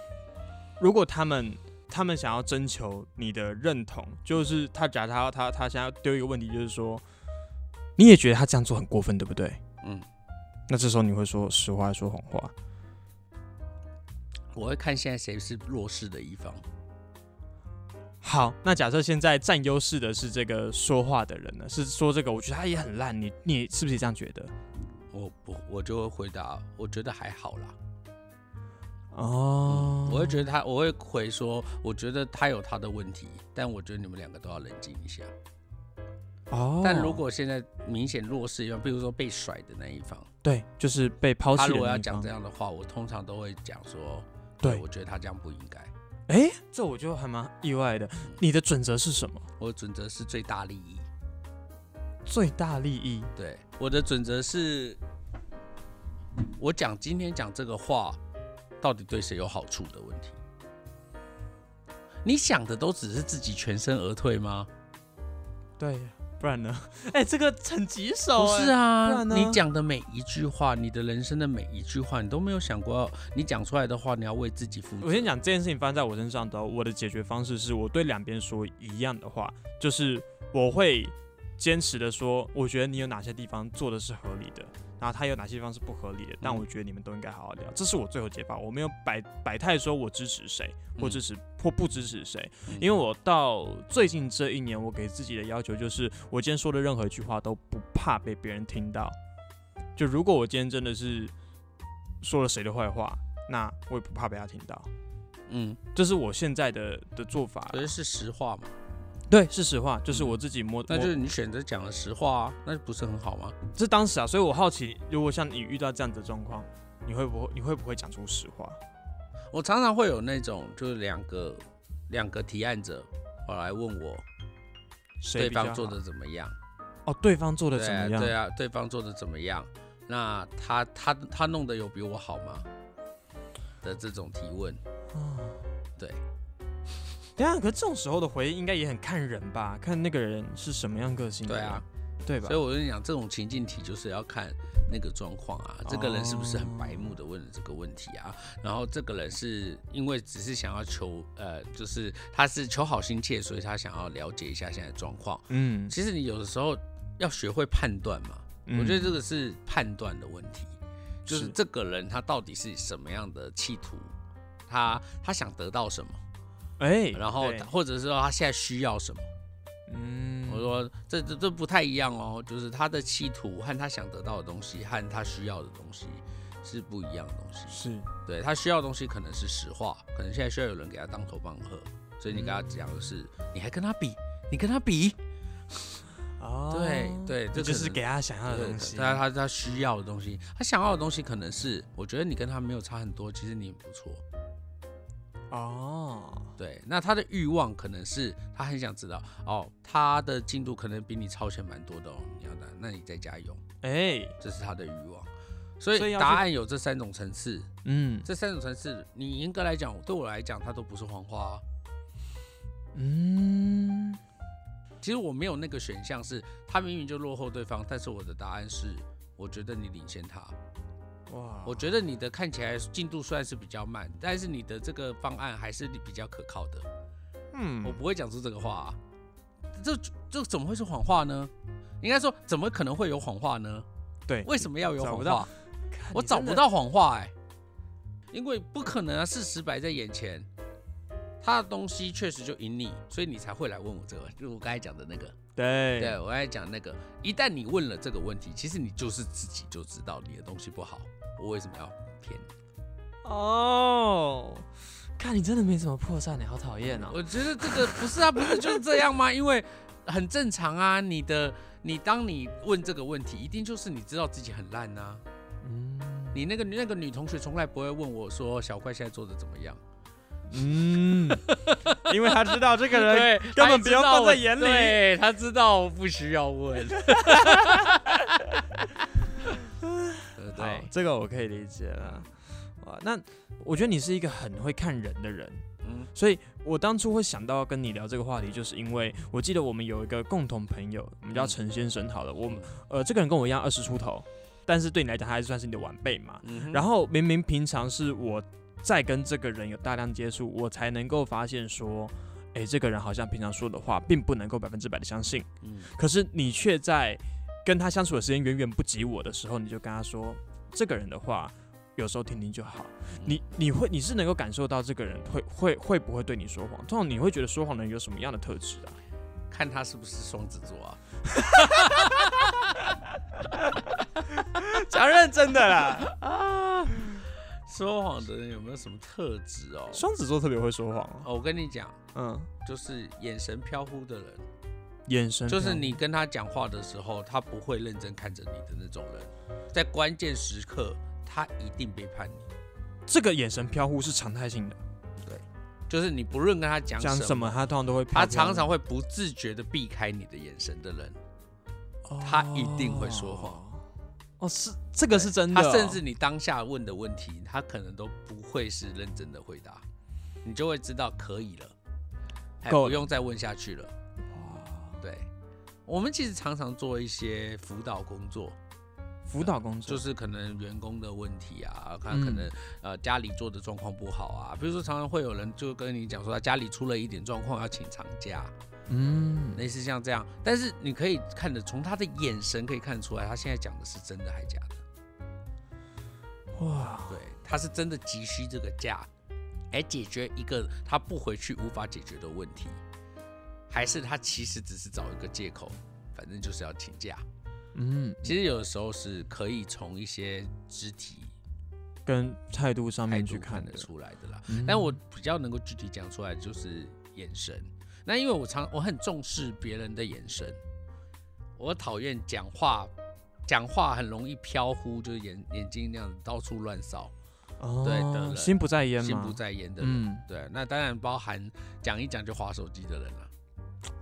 Speaker 1: 如果他们他们想要征求你的认同，就是他假如他他他想要丢一个问题，就是说，你也觉得他这样做很过分，对不对？
Speaker 2: 嗯，
Speaker 1: 那这时候你会说实话说谎话？
Speaker 2: 我会看现在谁是弱势的一方。
Speaker 1: 好，那假设现在占优势的是这个说话的人呢？是说这个，我觉得他也很烂，你你是不是也这样觉得？
Speaker 2: 我不，我就会回答，我觉得还好啦。
Speaker 1: 哦
Speaker 2: 我会觉得他，我会回说，我觉得他有他的问题，但我觉得你们两个都要冷静一下。
Speaker 1: 哦，
Speaker 2: 但如果现在明显弱势一方，比如说被甩的那一方，
Speaker 1: 对，就是被抛弃
Speaker 2: 他如果要讲
Speaker 1: 方
Speaker 2: 这样的话，我通常都会讲说，
Speaker 1: 对
Speaker 2: 我觉得他这样不应该。
Speaker 1: 哎，这我就还蛮意外的。你的准则是什么？
Speaker 2: 我的准则是最大利益。
Speaker 1: 最大利益。
Speaker 2: 对，我的准则是，我讲今天讲这个话，到底对谁有好处的问题。你想的都只是自己全身而退吗？
Speaker 1: 对，不然呢？哎，这个很棘手。
Speaker 2: 不是
Speaker 1: 哎，
Speaker 2: 啊你讲的每一句话，你的人生的每一句话，你都没有想过要，你讲出来的话，你要为自己负责。
Speaker 1: 我先讲这件事情发生在我身上的，我的解决方式是我对两边说一样的话，就是我会坚持的说，我觉得你有哪些地方做的是合理的，然后他有哪些地方是不合理的，但我觉得你们都应该好好聊，这是我最后解法。我没有摆摆态说我支持谁，或支持或不支持谁，因为我到最近这一年，我给自己的要求就是，我今天说的任何一句话都不怕被别人听到。就如果我今天真的是说了谁的坏话，那我也不怕被他听到。
Speaker 2: 嗯，
Speaker 1: 这是我现在的的做法啦。
Speaker 2: 可是是实话嘛，
Speaker 1: 对，是实话，就是我自己摸。
Speaker 2: 那就是你选择讲了实话啊，那不是很好吗？
Speaker 1: 这当时啊，所以我好奇，如果像你遇到这样子的状况，你会不会你会不会讲出实话？
Speaker 2: 我常常会有那种，就是两个两个提案者跑来问我对方做的怎么样，
Speaker 1: 哦，对方做的怎么样？
Speaker 2: 啊对啊，对方做的怎么样？那他他他弄的有比我好吗？的这种提问，
Speaker 1: 哦
Speaker 2: 对，
Speaker 1: 等一下，可是这种时候的回应应该也很看人吧？看那个人是什么样个性的，
Speaker 2: 对啊，
Speaker 1: 对吧
Speaker 2: 所以？我跟你讲，这种情境题就是要看那个状况啊，这个人是不是很白目的问了这个问题啊？然后这个人是因为只是想要求，呃，就是他是求好心切，所以他想要了解一下现在状况。
Speaker 1: 嗯，
Speaker 2: 其实你有的时候要学会判断嘛，
Speaker 1: 嗯
Speaker 2: 我觉得这个是判断的问题，就是
Speaker 1: 是
Speaker 2: 这个人他到底是什么样的企图，他他想得到什么，
Speaker 1: 哎，
Speaker 2: 然后
Speaker 1: 对
Speaker 2: 或者是说他现在需要什么。
Speaker 1: 嗯，
Speaker 2: 我说这这这不太一样哦，就是他的企图和他想得到的东西和他需要的东西是不一样的东西。
Speaker 1: 是
Speaker 2: 对他需要的东西可能是实话，可能现在需要有人给他当头棒喝，所以你跟他讲的是，你还跟他比，你跟他比，
Speaker 1: 哦，
Speaker 2: 对对
Speaker 1: 这就是
Speaker 2: 能
Speaker 1: 给他想要的
Speaker 2: 对
Speaker 1: 东西。
Speaker 2: 他他他需要的东西，他想要的东西可能是，我觉得你跟他没有差很多，其实你很不错。
Speaker 1: 哦，
Speaker 2: 对，那他的欲望可能是他很想知道，哦，他的进度可能比你超前蛮多的哦，你要的，那你再加油，
Speaker 1: 哎，
Speaker 2: 这是他的欲望。所以答案有这三种层次，
Speaker 1: 嗯
Speaker 2: 这三种层次，你严格来讲，对我来讲，它都不是黄花、啊。
Speaker 1: 嗯，
Speaker 2: 其实我没有那个选项是，他明明就落后对方，但是我的答案是，我觉得你领先他。
Speaker 1: 哇，
Speaker 2: 我觉得你的看起来进度虽然是比较慢，但是你的这个方案还是比较可靠的。
Speaker 1: 嗯
Speaker 2: 我不会讲出这个话、啊，这这怎么会是谎话呢？应该说怎么可能会有谎话呢？
Speaker 1: 对，
Speaker 2: 为什么要有谎话？我找不到谎话哎、因为不可能啊，事实摆在眼前，他的东西确实就赢你，所以你才会来问我这个，就是我刚才讲的那个。
Speaker 1: 对
Speaker 2: 对我刚才讲那个，一旦你问了这个问题，其实你就是自己就知道你的东西不好，我为什么要骗你？
Speaker 1: 哦，看你真的没什么破绽，你好讨厌啊。
Speaker 2: 我觉得这个不是啊，不是就是这样吗？因为很正常啊，你的你当你问这个问题，一定就是你知道自己很烂呐、
Speaker 1: 嗯
Speaker 2: 你那个那个女同学从来不会问我说小怪现在做的怎么样，
Speaker 1: 嗯，因为他知道这个 人，根本不用
Speaker 2: 知道我
Speaker 1: 放在眼里
Speaker 2: 对他知道我不需要问，对不
Speaker 1: 好？这个我可以理解了。哇，那我觉得你是一个很会看人的人，
Speaker 2: 嗯
Speaker 1: 所以我当初会想到跟你聊这个话题，就是因为我记得我们有一个共同朋友，我们叫
Speaker 2: 嗯
Speaker 1: 陈先生。好了，我们呃这个人跟我一样二十出头，但是对你来讲，他还是算是你的晚辈嘛。
Speaker 2: 嗯
Speaker 1: 然后明明平常是我在跟这个人有大量接触，我才能够发现说，诶，这个人好像平常说的话，并不能够百分之百的相信。
Speaker 2: 嗯
Speaker 1: 可是你却在跟他相处的时间远远不及我的时候，你就跟他说，这个人的话，有时候听听就好。你你会你是能够感受到这个人会会会不会对你说谎？通常你会觉得说谎的人有什么样的特质啊？
Speaker 2: 看他是不是双子座啊？
Speaker 1: 讲认真的啦，
Speaker 2: 啊，说谎的人有没有什么特质哦？
Speaker 1: 双子座特别会说谎哦。
Speaker 2: 哦，我跟你讲，
Speaker 1: 嗯，
Speaker 2: 就是眼神飘忽的人，
Speaker 1: 眼神
Speaker 2: 就是你跟他讲话的时候，他不会认真看着你的那种人，在关键时刻，他一定背叛你。
Speaker 1: 这个眼神飘忽是常态性的，对
Speaker 2: 就是你不论跟他讲什
Speaker 1: 讲什么他通常都会飘
Speaker 2: 他常常会不自觉的避开你的眼神的人，他一定会说谎。
Speaker 1: 哦，是这个是真的。哦、
Speaker 2: 他甚至你当下问的问题，他可能都不会是认真的回答，你就会知道可以了，哎，
Speaker 1: 够了。
Speaker 2: 不用再问下去了。对，我们其实常常做一些辅导工作，
Speaker 1: 辅导工作。
Speaker 2: 就是可能员工的问题啊，他
Speaker 1: 嗯。
Speaker 2: 可能、呃家里做的状况不好啊，比如说常常会有人就跟你讲说他家里出了一点状况要请长假，
Speaker 1: 嗯，
Speaker 2: 类似像这样，但是你可以看得从他的眼神可以看得出来，他现在讲的是真的还假的。
Speaker 1: 哇，
Speaker 2: 对，他是真的急需这个假，来解决一个他不回去无法解决的问题，还是他其实只是找一个借口，反正就是要请假。
Speaker 1: 嗯，
Speaker 2: 其实有的时候是可以从一些肢体
Speaker 1: 跟态度上面去看
Speaker 2: 得，出来的啦。
Speaker 1: 嗯
Speaker 2: 但我比较能够具体讲出来的就是眼神。那因为我常我很重视别人的眼神，我讨厌讲话讲话很容易飘忽，就是眼眼睛那样到处乱扫，
Speaker 1: 哦
Speaker 2: 对的
Speaker 1: 心不在焉，
Speaker 2: 心不在焉的人。
Speaker 1: 嗯，
Speaker 2: 对，那当然包含讲一讲就划手机的人了。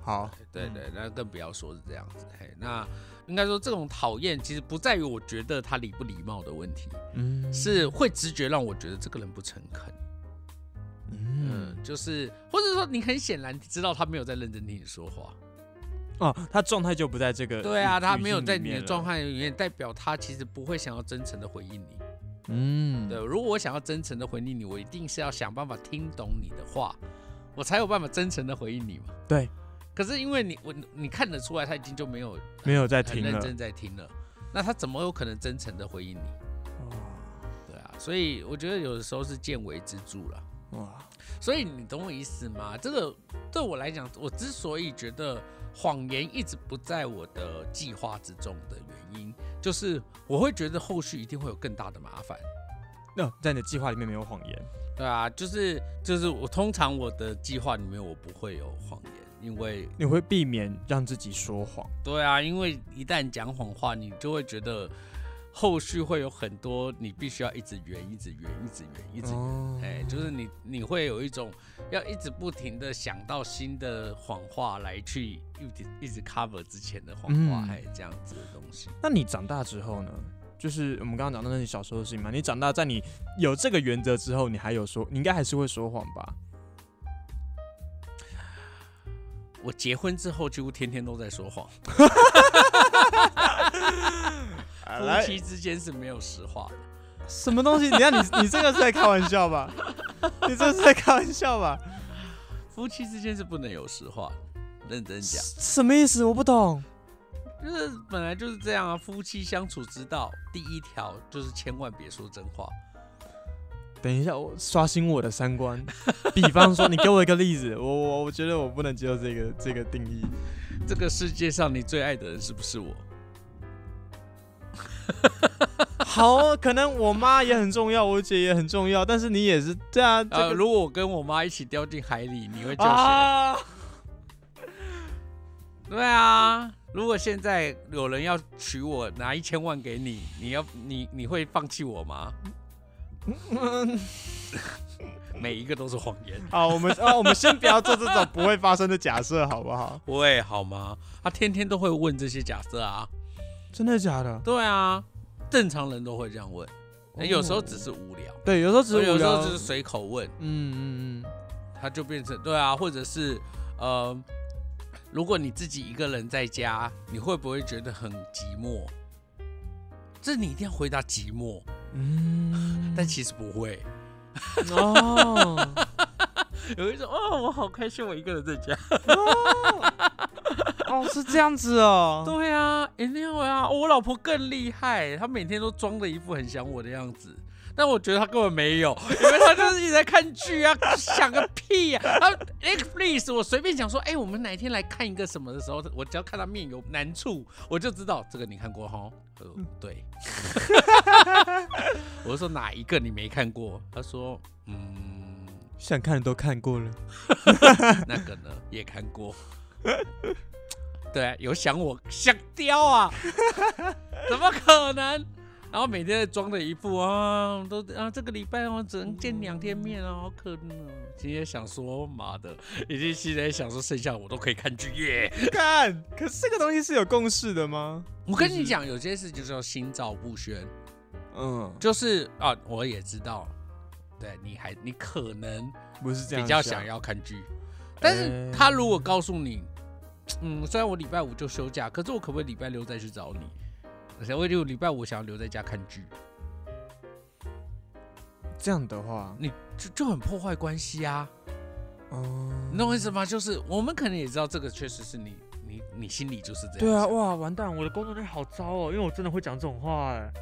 Speaker 1: 好，
Speaker 2: 对对，那更不要说是这样子。嘿，那应该说这种讨厌其实不在于我觉得他礼不礼貌的问题，
Speaker 1: 嗯，
Speaker 2: 是会直觉让我觉得这个人不诚恳。
Speaker 1: 嗯
Speaker 2: 嗯，就是或者说你很显然知道他没有在认真听你说话。
Speaker 1: 哦，他状态就不在这个
Speaker 2: 对啊，他没有在你的状，态里面，代表他其实不会想要真诚的回应你。
Speaker 1: 嗯，
Speaker 2: 对，如果我想要真诚的回应你，我一定是要想办法听懂你的话，我才有办法真诚的回应你嘛。
Speaker 1: 对，
Speaker 2: 可是因为你我你看得出来，他已经就没有
Speaker 1: 没有在听了，
Speaker 2: 认真在听了，那他怎么有可能真诚的回应你？
Speaker 1: 哦
Speaker 2: 对啊，所以我觉得有的时候是见微知著了。
Speaker 1: 哇，
Speaker 2: 所以你懂我意思吗？这个对我来讲，我之所以觉得谎言一直不在我的计划之中的原因，就是我会觉得后续一定会有更大的麻烦。
Speaker 1: 那在你的计划里面没有谎言，
Speaker 2: 对啊，就是就是我通常我的计划里面我不会有谎言，因为
Speaker 1: 你会避免让自己说谎，
Speaker 2: 对啊，因为一旦讲谎话，你就会觉得后续会有很多你必须要一直圆，一直圆，一直圆，一直圆。
Speaker 1: 哦
Speaker 2: 哎、就是你你会有一种要一直不停的想到新的谎话来去一直一直 cover 之前的谎话，
Speaker 1: 嗯
Speaker 2: 哎、这样子的东西。
Speaker 1: 那你长大之后呢？就是我们刚刚讲到那你小时候的事情嘛。你长大，在你有这个原则之后，你还有说，你应该还是会说谎吧？
Speaker 2: 我结婚之后几乎天天都在说谎，
Speaker 1: 啊
Speaker 2: 夫妻之间是没有实话的。
Speaker 1: 什么东西？你看你你这个是在开玩笑吧？你这是在开玩笑吧？
Speaker 2: 夫妻之间是不能有实话的，认真讲，
Speaker 1: 什么意思？我不懂。
Speaker 2: 就是本来就是这样啊。夫妻相处之道，第一条就是千万别说真话。
Speaker 1: 等一下，我刷新我的三观。比方说，你给我一个例子，我我我觉得我不能接受这个这个定义。
Speaker 2: 这个世界上你最爱的人是不是我？
Speaker 1: 好，可能我妈也很重要，我姐也很重要，但是你也是对啊。这
Speaker 2: 呃，如果我跟我妈一起掉进海里，你会救 谁？
Speaker 1: 啊，
Speaker 2: 对啊，如果现在有人要娶我，拿一千万给你，你要你你会放弃我吗？
Speaker 1: 嗯
Speaker 2: 每一个都是谎言，
Speaker 1: 好，我们啊，我们先不要做这种不会发生的假设，好不好？
Speaker 2: 不会好吗？他天天都会问这些假设啊。
Speaker 1: 真的假的？
Speaker 2: 对啊，正常人都会这样问，有时候只是无聊，
Speaker 1: 对，有时候只是
Speaker 2: 有
Speaker 1: 无聊
Speaker 2: 时候只是随口问，
Speaker 1: 嗯嗯嗯，
Speaker 2: 他就变成对啊，或者是呃，如果你自己一个人在家，你会不会觉得很寂寞？这你一定要回答寂寞，
Speaker 1: 嗯，
Speaker 2: 但其实不会。
Speaker 1: 哦，
Speaker 2: 有一种哦，我好开心，我一个人在家。
Speaker 1: 哦，是这样子哦。
Speaker 2: 对啊，一定要啊！我老婆更厉害，她每天都装的一副很想我的样子。但我觉得他根本没有，因为他就是一直在看剧啊，想个屁呀、啊！哎，please，我随便讲说，哎、我们哪一天来看一个什么的时候，我只要看他面有难处，我就知道这个你看过哈。呃，对。我就说哪一个你没看过？他说，嗯，
Speaker 1: 想看的都看过了。
Speaker 2: 那个呢也看过。对，有想我想雕啊，怎么可能？然后每天在装的一副啊，都啊这个礼拜哦只能见两天面啊，好可怜哦。今天想说妈的，已经现在想说剩下我都可以看剧耶。
Speaker 1: 看，可是这个东西是有共识的吗？
Speaker 2: 我跟你讲，有些事就是要心照不宣，
Speaker 1: 嗯，
Speaker 2: 就是啊，我也知道，对你还你可能
Speaker 1: 不是这样，
Speaker 2: 比较想。要看剧，但是他如果告诉你，嗯，虽然我礼拜五就休假，可是我可不可以礼拜六再去找你？而且我就礼拜五想要留在家看剧，
Speaker 1: 这样的话，
Speaker 2: 你就就很破坏关系啊，
Speaker 1: 哦，
Speaker 2: 你懂我意思吗？就是我们可能也知道这个确实是你你你心里就是这样，
Speaker 1: 对啊，，哇，完蛋，我的工作能力好糟哦，因为我真的会讲这种话哎，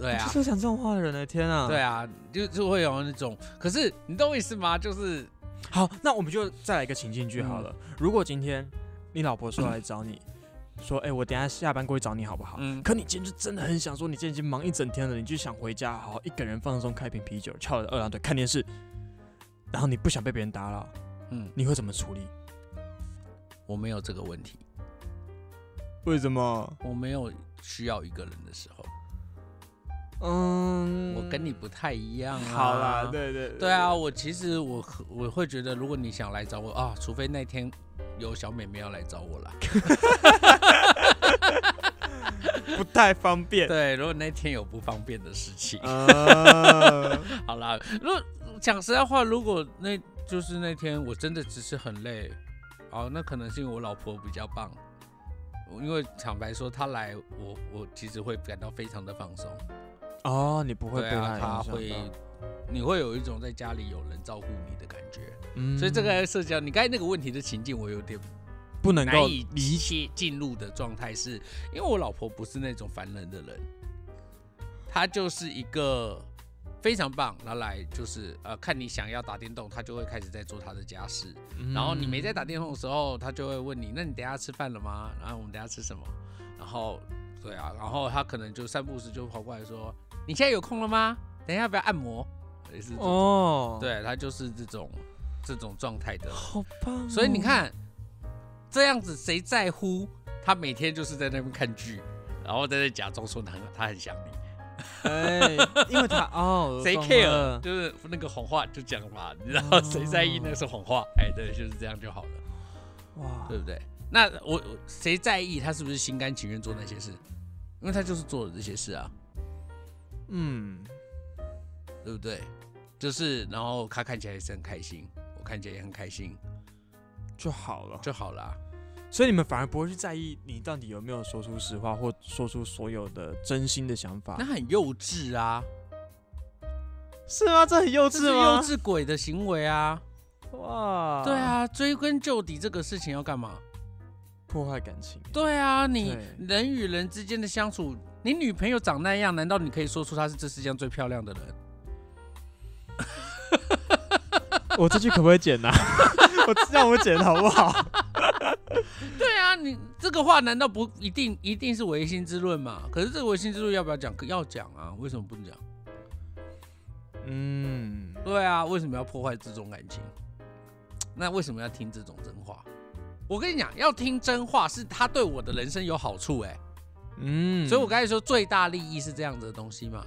Speaker 2: 对啊
Speaker 1: 我就，是讲这种话的人呢，天啊！
Speaker 2: 对，啊，就就会有那种，可是你懂我意思吗？就是
Speaker 1: 好，那我们就再来一个情境剧好了。如果今天你老婆说来找你，说，哎，我等一下下班过去找你好不好？
Speaker 2: 嗯，
Speaker 1: 可你今天就真的很想说，你今天已经忙一整天了，你就想回家，好好一个人放松，开瓶啤酒，翘着二郎腿看电视，然后你不想被别人打扰，
Speaker 2: 嗯，
Speaker 1: 你会怎么处理？
Speaker 2: 我没有这个问题，
Speaker 1: 为什么？
Speaker 2: 我没有需要一个人的时候，
Speaker 1: 嗯，
Speaker 2: 我跟你不太一样啊。
Speaker 1: 好啦，对对
Speaker 2: 对啊，，我其实我我会觉得，如果你想来找我啊，除非那天有小妹妹要来找我啦。
Speaker 1: 不太方便。
Speaker 2: 对，如果那天有不方便的事情，
Speaker 1: 啊，
Speaker 2: 好啦，如果讲实在话，如果那就是那天我真的只是很累，哦，那可能是因为我老婆比较棒。因为坦白说，她来我我其实会感到非常的放松。
Speaker 1: 哦，你不会被
Speaker 2: 她会
Speaker 1: 到，
Speaker 2: 你会有一种在家里有人照顾你的感觉。
Speaker 1: 嗯
Speaker 2: 所以这个社交，你刚才那个问题的情境，我有点
Speaker 1: 不能够
Speaker 2: 以
Speaker 1: 理解。
Speaker 2: 进入的状态是，因为我老婆不是那种烦人的人，她就是一个非常棒，然后来就是呃，看你想要打电动，她就会开始在做她的家事，然后你没在打电动的时候，她就会问你，那你等下吃饭了吗？然后我们等下吃什么？然后对啊，然后她可能就散步时就跑过来说，你现在有空了吗？等一下要不要按摩？也是，
Speaker 1: 哦，，
Speaker 2: 对，他就是这种这种状态的。
Speaker 1: 好棒哦。
Speaker 2: 所以你看，这样子谁在乎？他每天就是在那边看剧，然后在那假装说他很他很想你，
Speaker 1: 哎，因为他 哦，
Speaker 2: 谁 care？就是那个谎话就讲嘛，你知道谁在意那个是谎话？哎，对，就是这样就好了，
Speaker 1: 哇
Speaker 2: 对，不对？那我我谁在意他是不是心甘情愿做那些事？因为他就是做了这些事啊，
Speaker 1: 嗯，
Speaker 2: 对不对？就是，然后他看起来也是很开心，我看起来也很开心，
Speaker 1: 就好了。
Speaker 2: 就好了。
Speaker 1: 所以你们反而不会去在意你到底有没有说出实话，或说出所有的真心的想法
Speaker 2: 那，很幼稚啊，
Speaker 1: 是吗？这很幼
Speaker 2: 这是幼稚鬼的行为啊。
Speaker 1: 哇，
Speaker 2: 对，啊，追根究底这个事情要干嘛？
Speaker 1: 破坏感情。
Speaker 2: 对啊，你人与人之间的相处，你女朋友长那样，难道你可以说出她是这世界上最漂亮的人？
Speaker 1: 我这句可不可以剪呐、我让我剪好不好？
Speaker 2: 对啊，你这个话难道不一定一定是唯心之论嘛？可是这个唯心之论要不要讲？要讲啊，为什么不能讲？
Speaker 1: 嗯，
Speaker 2: 对啊，为什么要破坏这种感情？那为什么要听这种真话？我跟你讲，要听真话是他对我的人生有好处哎、
Speaker 1: 嗯，
Speaker 2: 所以我刚才说最大利益是这样子的东西嘛。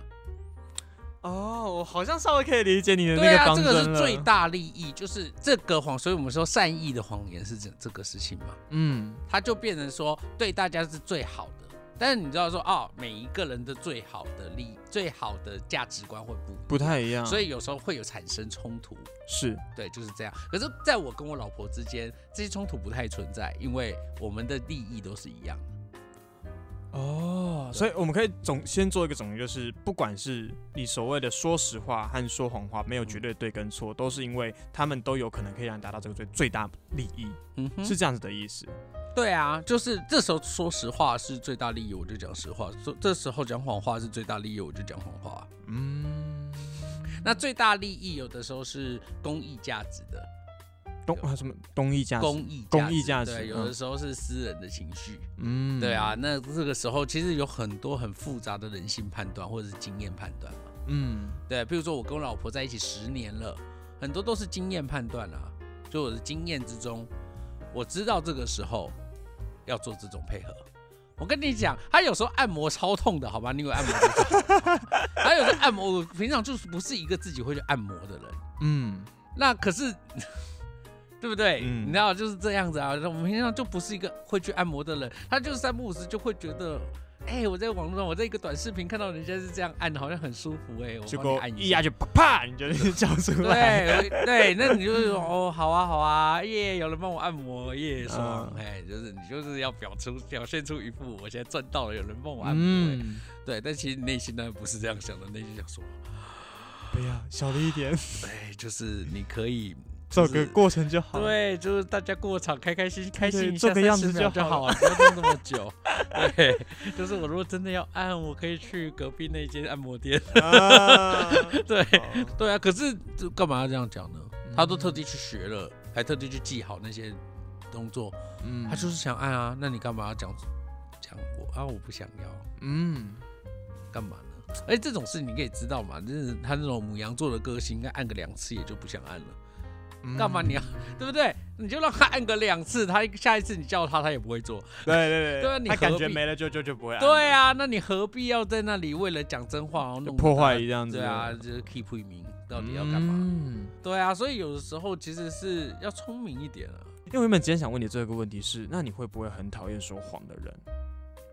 Speaker 1: 哦，我好像稍微可以理解你的那个方针了。
Speaker 2: 个是最大利益，就是这个谎，所以我们说善意的谎言是这这个事情嘛，
Speaker 1: 嗯，
Speaker 2: 它就变成说对大家是最好的。但是你知道说哦，每一个人的最好的利益、最好的价值观会不
Speaker 1: 不太一样。
Speaker 2: 所以有时候会有产生冲突。
Speaker 1: 是
Speaker 2: 对，就是这样。可是在我跟我老婆之间，这些冲突不太存在，因为我们的利益都是一样的。
Speaker 1: 哦，所以我们可以总先做一个总结，就是不管是你所谓的说实话和说谎话，没有绝对对跟错，都是因为他们都有可能可以让你达到这个最最大利益，
Speaker 2: 嗯哼，
Speaker 1: 是这样子的意思。
Speaker 2: 对啊，就是这时候说实话是最大利益，我就讲实话；说这时候讲谎话是最大利益，我就讲谎话。
Speaker 1: 嗯，
Speaker 2: 那最大利益有的时候是公益价值的，
Speaker 1: 东啊什么公益价值？
Speaker 2: 公益
Speaker 1: 公益价值
Speaker 2: 对，有
Speaker 1: 嗯
Speaker 2: 的时候是私人的情绪，
Speaker 1: 嗯，
Speaker 2: 对啊。那这个时候其实有很多很复杂的人性判断或者是经验判断嘛。
Speaker 1: 嗯，
Speaker 2: 对，比如说我跟我老婆在一起十年了，很多都是经验判断啊。就我的经验之中，我知道这个时候要做这种配合。我跟你讲，他有时候按摩超痛的，好吧？你以为按摩？他有时候按摩，我平常就是不是一个自己会去按摩的人。
Speaker 1: 嗯，
Speaker 2: 那可是，对不对？
Speaker 1: 嗯
Speaker 2: 你知道就是这样子啊。我们平常就不是一个会去按摩的人，他就是三不五时就会觉得，哎、我在网络上，我在一个短视频看到人家是这样按，好像很舒服、哎，我
Speaker 1: 结
Speaker 2: 帮你按
Speaker 1: 一下。就啪啪，你就叫出来。
Speaker 2: 对对，那你就是说哦，好啊好啊，耶，有人帮我按摩，耶，爽，
Speaker 1: 嗯
Speaker 2: 哎、就是你就是要表出表现出一副我现在赚到了，有人帮我按摩、哎
Speaker 1: 嗯，
Speaker 2: 对，但其实内心呢不是这样想的，内心想说，
Speaker 1: 不要小了一点，
Speaker 2: 哎，就是你可以
Speaker 1: 走个过程就好。，
Speaker 2: 对，就是大家过场开开心心，开心一下，
Speaker 1: 做个样子
Speaker 2: 30秒
Speaker 1: 就好
Speaker 2: 不要弄那么久。对，就是我如果真的要按，我可以去隔壁那间按摩店。
Speaker 1: 啊，
Speaker 2: 对，
Speaker 1: 哦
Speaker 2: 对啊，可是这干嘛要这样讲呢？他都特
Speaker 1: 嗯
Speaker 2: 地去学了，还特地去记好那些动作，
Speaker 1: 嗯
Speaker 2: 他就是想按啊，那你干嘛要讲讲我啊？我不想要，
Speaker 1: 嗯，
Speaker 2: 干嘛呢？哎，这种事你可以知道嘛，就是他那种母羊座的个性，应该按个两次也就不想按了。
Speaker 1: 嗯
Speaker 2: 干嘛你要，对不对？你就让他按个两次，他下一次你叫他，他也不会做。
Speaker 1: 对对
Speaker 2: 对啊你
Speaker 1: 他感觉没了就就就不会按。
Speaker 2: 对，啊，那你何必要在那里为了讲真话，然后弄
Speaker 1: 破坏一样子。
Speaker 2: 对啊，就是 keep 一名，到底要干嘛？
Speaker 1: 嗯
Speaker 2: 对啊，所以有的时候其实是要聪明一点啊。
Speaker 1: 因为我原本今天想问你这个问题是，那你会不会很讨厌说谎的人？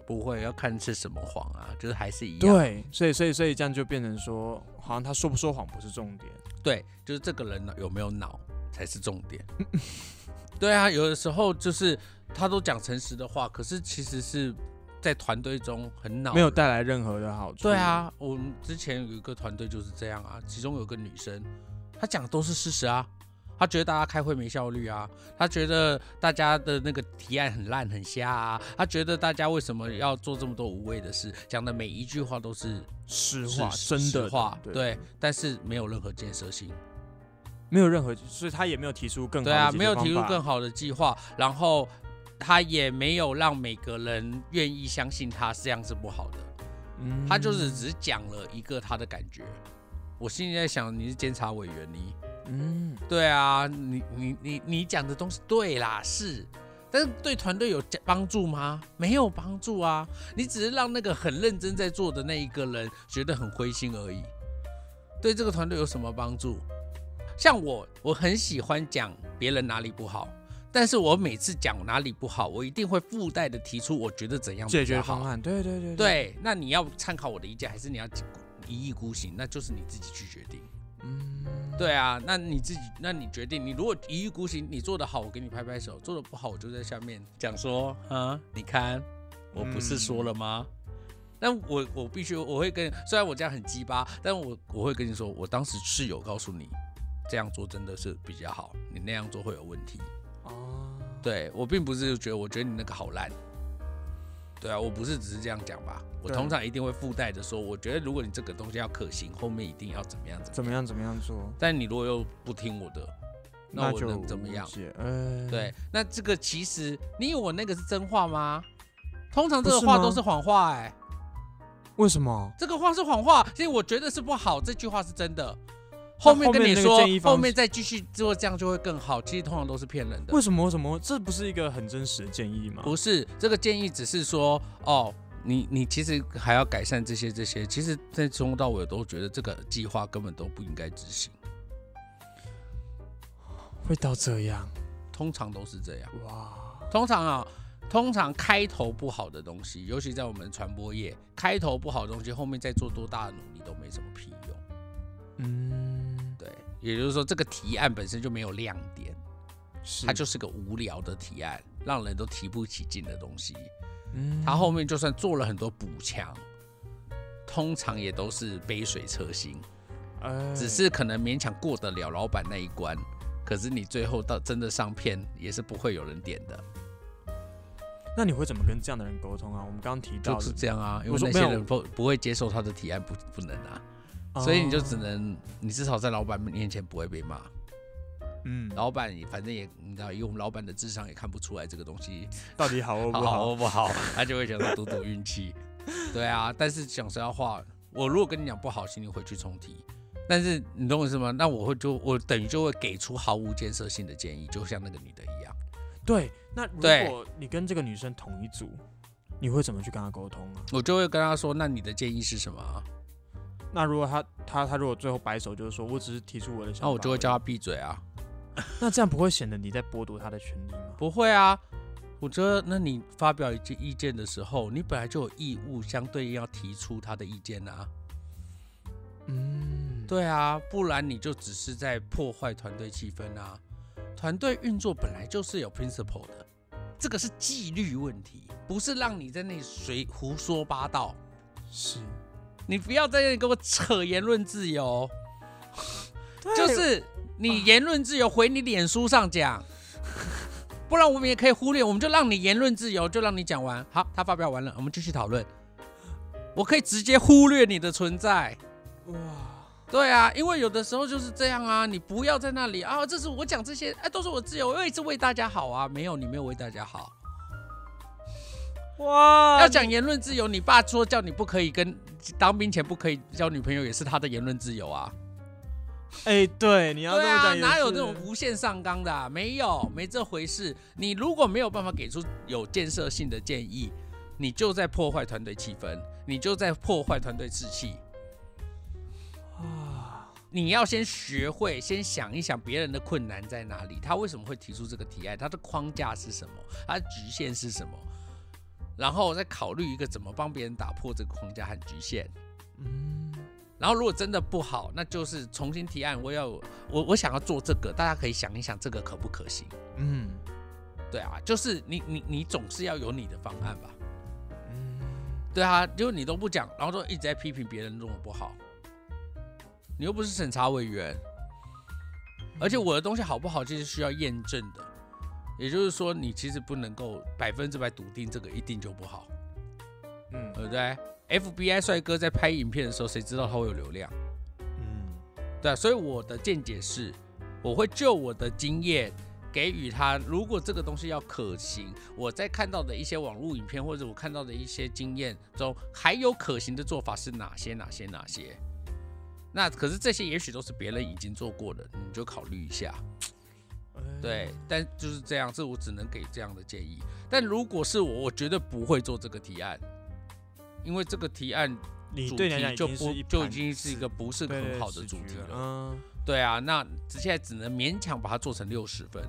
Speaker 2: 不会，要看是什么谎啊，就是还是一样。
Speaker 1: 对，所以所以所以这样就变成说，好像他说不说谎不是重点。
Speaker 2: 对，就是这个人呢有没有脑才是重点。对啊，有的时候就是他都讲诚实的话，可是其实是在团队中很恼，
Speaker 1: 没有带来任何的好处。
Speaker 2: 对，啊，我们之前有一个团队就是这样啊，其中有个女生，她讲的都是事实啊，她觉得大家开会没效率啊，她觉得大家的那个提案很烂很瞎啊，她觉得大家为什么要做这么多无谓的事，讲的每一句话都是
Speaker 1: 实话，
Speaker 2: 是
Speaker 1: 真的
Speaker 2: 话，
Speaker 1: 对，
Speaker 2: 但是没有任何建设性，
Speaker 1: 没有任何，所以他也没有提出更好
Speaker 2: 对啊，
Speaker 1: 的解决
Speaker 2: 没有提出更好的计划，然后他也没有让每个人愿意相信他这样是不好的。
Speaker 1: 嗯
Speaker 2: 他就是只讲了一个他的感觉。我心里在想，你是监察委员，你
Speaker 1: 嗯，
Speaker 2: 对啊，你你你你讲的东西对啦，是，但是对团队有帮助吗？没有帮助啊，你只是让那个很认真在做的那一个人觉得很灰心而已。对这个团队有什么帮助？像我，我很喜欢讲别人哪里不好，但是我每次讲哪里不好，我一定会附带的提出我觉得怎样
Speaker 1: 解决
Speaker 2: 好
Speaker 1: 方案，对对对，
Speaker 2: 对，那你要参考我的意见，还是你要一意孤行？那就是你自己去决定。
Speaker 1: 嗯，
Speaker 2: 对啊，那你自己，那你决定，你如果一意孤行，你做的好，我给你拍拍手；做的不好，我就在下面讲说，啊，你看，我不是说了吗？但我我必须我会跟，虽然我这样很鸡巴，但我我会跟你说，我当时是有告诉你，这样做真的是比较好，你那样做会有问题。
Speaker 1: 哦，
Speaker 2: 对我并不是觉得，我觉得你那个好烂。对啊，我不是只是这样讲吧？我通常一定会附带着说，我觉得如果你这个东西要可行，后面一定要怎么样怎么样。
Speaker 1: 怎么样怎么样做？
Speaker 2: 但你如果又不听我的，那我能怎么样对，那这个其实你以为我那个是真话吗？通常这个话都是谎话，哎，
Speaker 1: 为什么？
Speaker 2: 这个话是谎话，所以我觉得是不好，这句话是真的。后面跟你说后面再继续做，这样就会更好。其实通常都是骗人的
Speaker 1: 为。什么？为什么？这不是一个很真实的建议吗？
Speaker 2: 不是这个建议，只是说哦，你你其实还要改善这些这些。其实，在从头到尾都觉得这个计划根本都不应该执行，
Speaker 1: 会到这样？
Speaker 2: 通常都是这样。
Speaker 1: 哇，
Speaker 2: 通常啊，通常开头不好的东西，尤其在我们传播业，开头不好的东西，后面再做多大的努力都没什么屁用。
Speaker 1: 嗯，
Speaker 2: 对，也就是说，这个提案本身就没有亮点，
Speaker 1: 是
Speaker 2: 它就是个无聊的提案，让人都提不起劲的东西。
Speaker 1: 嗯
Speaker 2: 它后面就算做了很多补强，通常也都是杯水车薪，
Speaker 1: 哎
Speaker 2: 只是可能勉强过得了老板那一关。可是你最后到真的上片，也是不会有人点的，
Speaker 1: 那你会怎么跟这样的人沟通啊？我们刚刚提到
Speaker 2: 就是，这样啊。因为那些人不不会接受他的提案，不不能啊。所以你就只
Speaker 1: 哦
Speaker 2: 能，你至少在老板面前不会被骂。
Speaker 1: 嗯，
Speaker 2: 老板也反正也，你知道，以我们老板的智商也看不出来这个东西
Speaker 1: 到底好或不
Speaker 2: 好好不好，他就会想说赌赌运气。对啊，但是讲实在话，我如果跟你讲不好，请你回去重提。但是你懂我意思吗？那我会就我等于就会给出毫无建设性的建议，就像那个女的一样。
Speaker 1: 对，那如果你跟这个女生同一组，你会怎么去跟她沟通啊？
Speaker 2: 我就会跟她说：“那你的建议是什么啊
Speaker 1: 那如果他他他如果最后摆手就是说我只是提出我的？”想法，
Speaker 2: 那我就会叫他。闭嘴啊！
Speaker 1: 那这样不会显得你在剥夺他的权利吗？
Speaker 2: 不会啊，我觉得那你发表一些意见的时候，你本来就有义务相对应要提出他的意见啊。
Speaker 1: 嗯，
Speaker 2: 对啊，不然你就只是在破坏团队气氛啊。团队运作本来就是有 principle 的，这个是纪律问题，不是让你在那里随胡说八道。
Speaker 1: 是，
Speaker 2: 你不要在这里跟我扯言论自由，就是你言论自由回你脸书上讲，不然我们也可以忽略，我们就让你言论自由，就让你讲完。好，他发表完了，我们继续讨论。我可以直接忽略你的存在。
Speaker 1: 哇，
Speaker 2: 对啊，因为有的时候就是这样啊，你不要在那里啊，这是我讲这些，哎，都是我自由，我一直为大家好啊。没有，你没有为大家好。
Speaker 1: 哇，
Speaker 2: 要讲言论自由，你爸说叫你不可以跟当兵前不可以交女朋友，也是他的言论自由啊。
Speaker 1: 哎，对，你要这
Speaker 2: 对啊，哪有这种无限上纲的、啊？没有，没这回事。你如果没有办法给出有建设性的建议，你就在破坏团队气氛，你就在破坏团队士气。
Speaker 1: 啊？
Speaker 2: 你要先学会，先想一想别人的困难在哪里，他为什么会提出这个提案，他的框架是什么，他的局限是什么，然后再考虑一个怎么帮别人打破这个框架和局限。
Speaker 1: 嗯，
Speaker 2: 然后如果真的不好，那就是重新提案。我要我我想要做这个，大家可以想一想这个可不可行？
Speaker 1: 嗯
Speaker 2: 对啊，就是你你你总是要有你的方案吧？
Speaker 1: 嗯，
Speaker 2: 对啊，就你都不讲，然后都一直在批评别人弄的不好，你又不是审查委员，而且我的东西好不好，这是需要验证的。也就是说，你其实不能够百分之百笃定这个一定就不好，
Speaker 1: 嗯
Speaker 2: 对不对？FBI 帅哥在拍影片的时候，谁知道他会有流量？
Speaker 1: 嗯
Speaker 2: 对啊，所以我的见解是，我会就我的经验给予他，如果这个东西要可行，我在看到的一些网络影片或者我看到的一些经验中，还有可行的做法是哪些？哪些？哪些？那可是这些也许都是别人已经做过的，你就考虑一下。
Speaker 1: 哎
Speaker 2: 对，但就是这样，这我只能给这样的建议。但如果是我，我绝对不会做这个提案，因为这个提案主题就不就已经是一个不是很好的主题了。
Speaker 1: 嗯
Speaker 2: 对啊，那现在只能勉强把它做成六十分，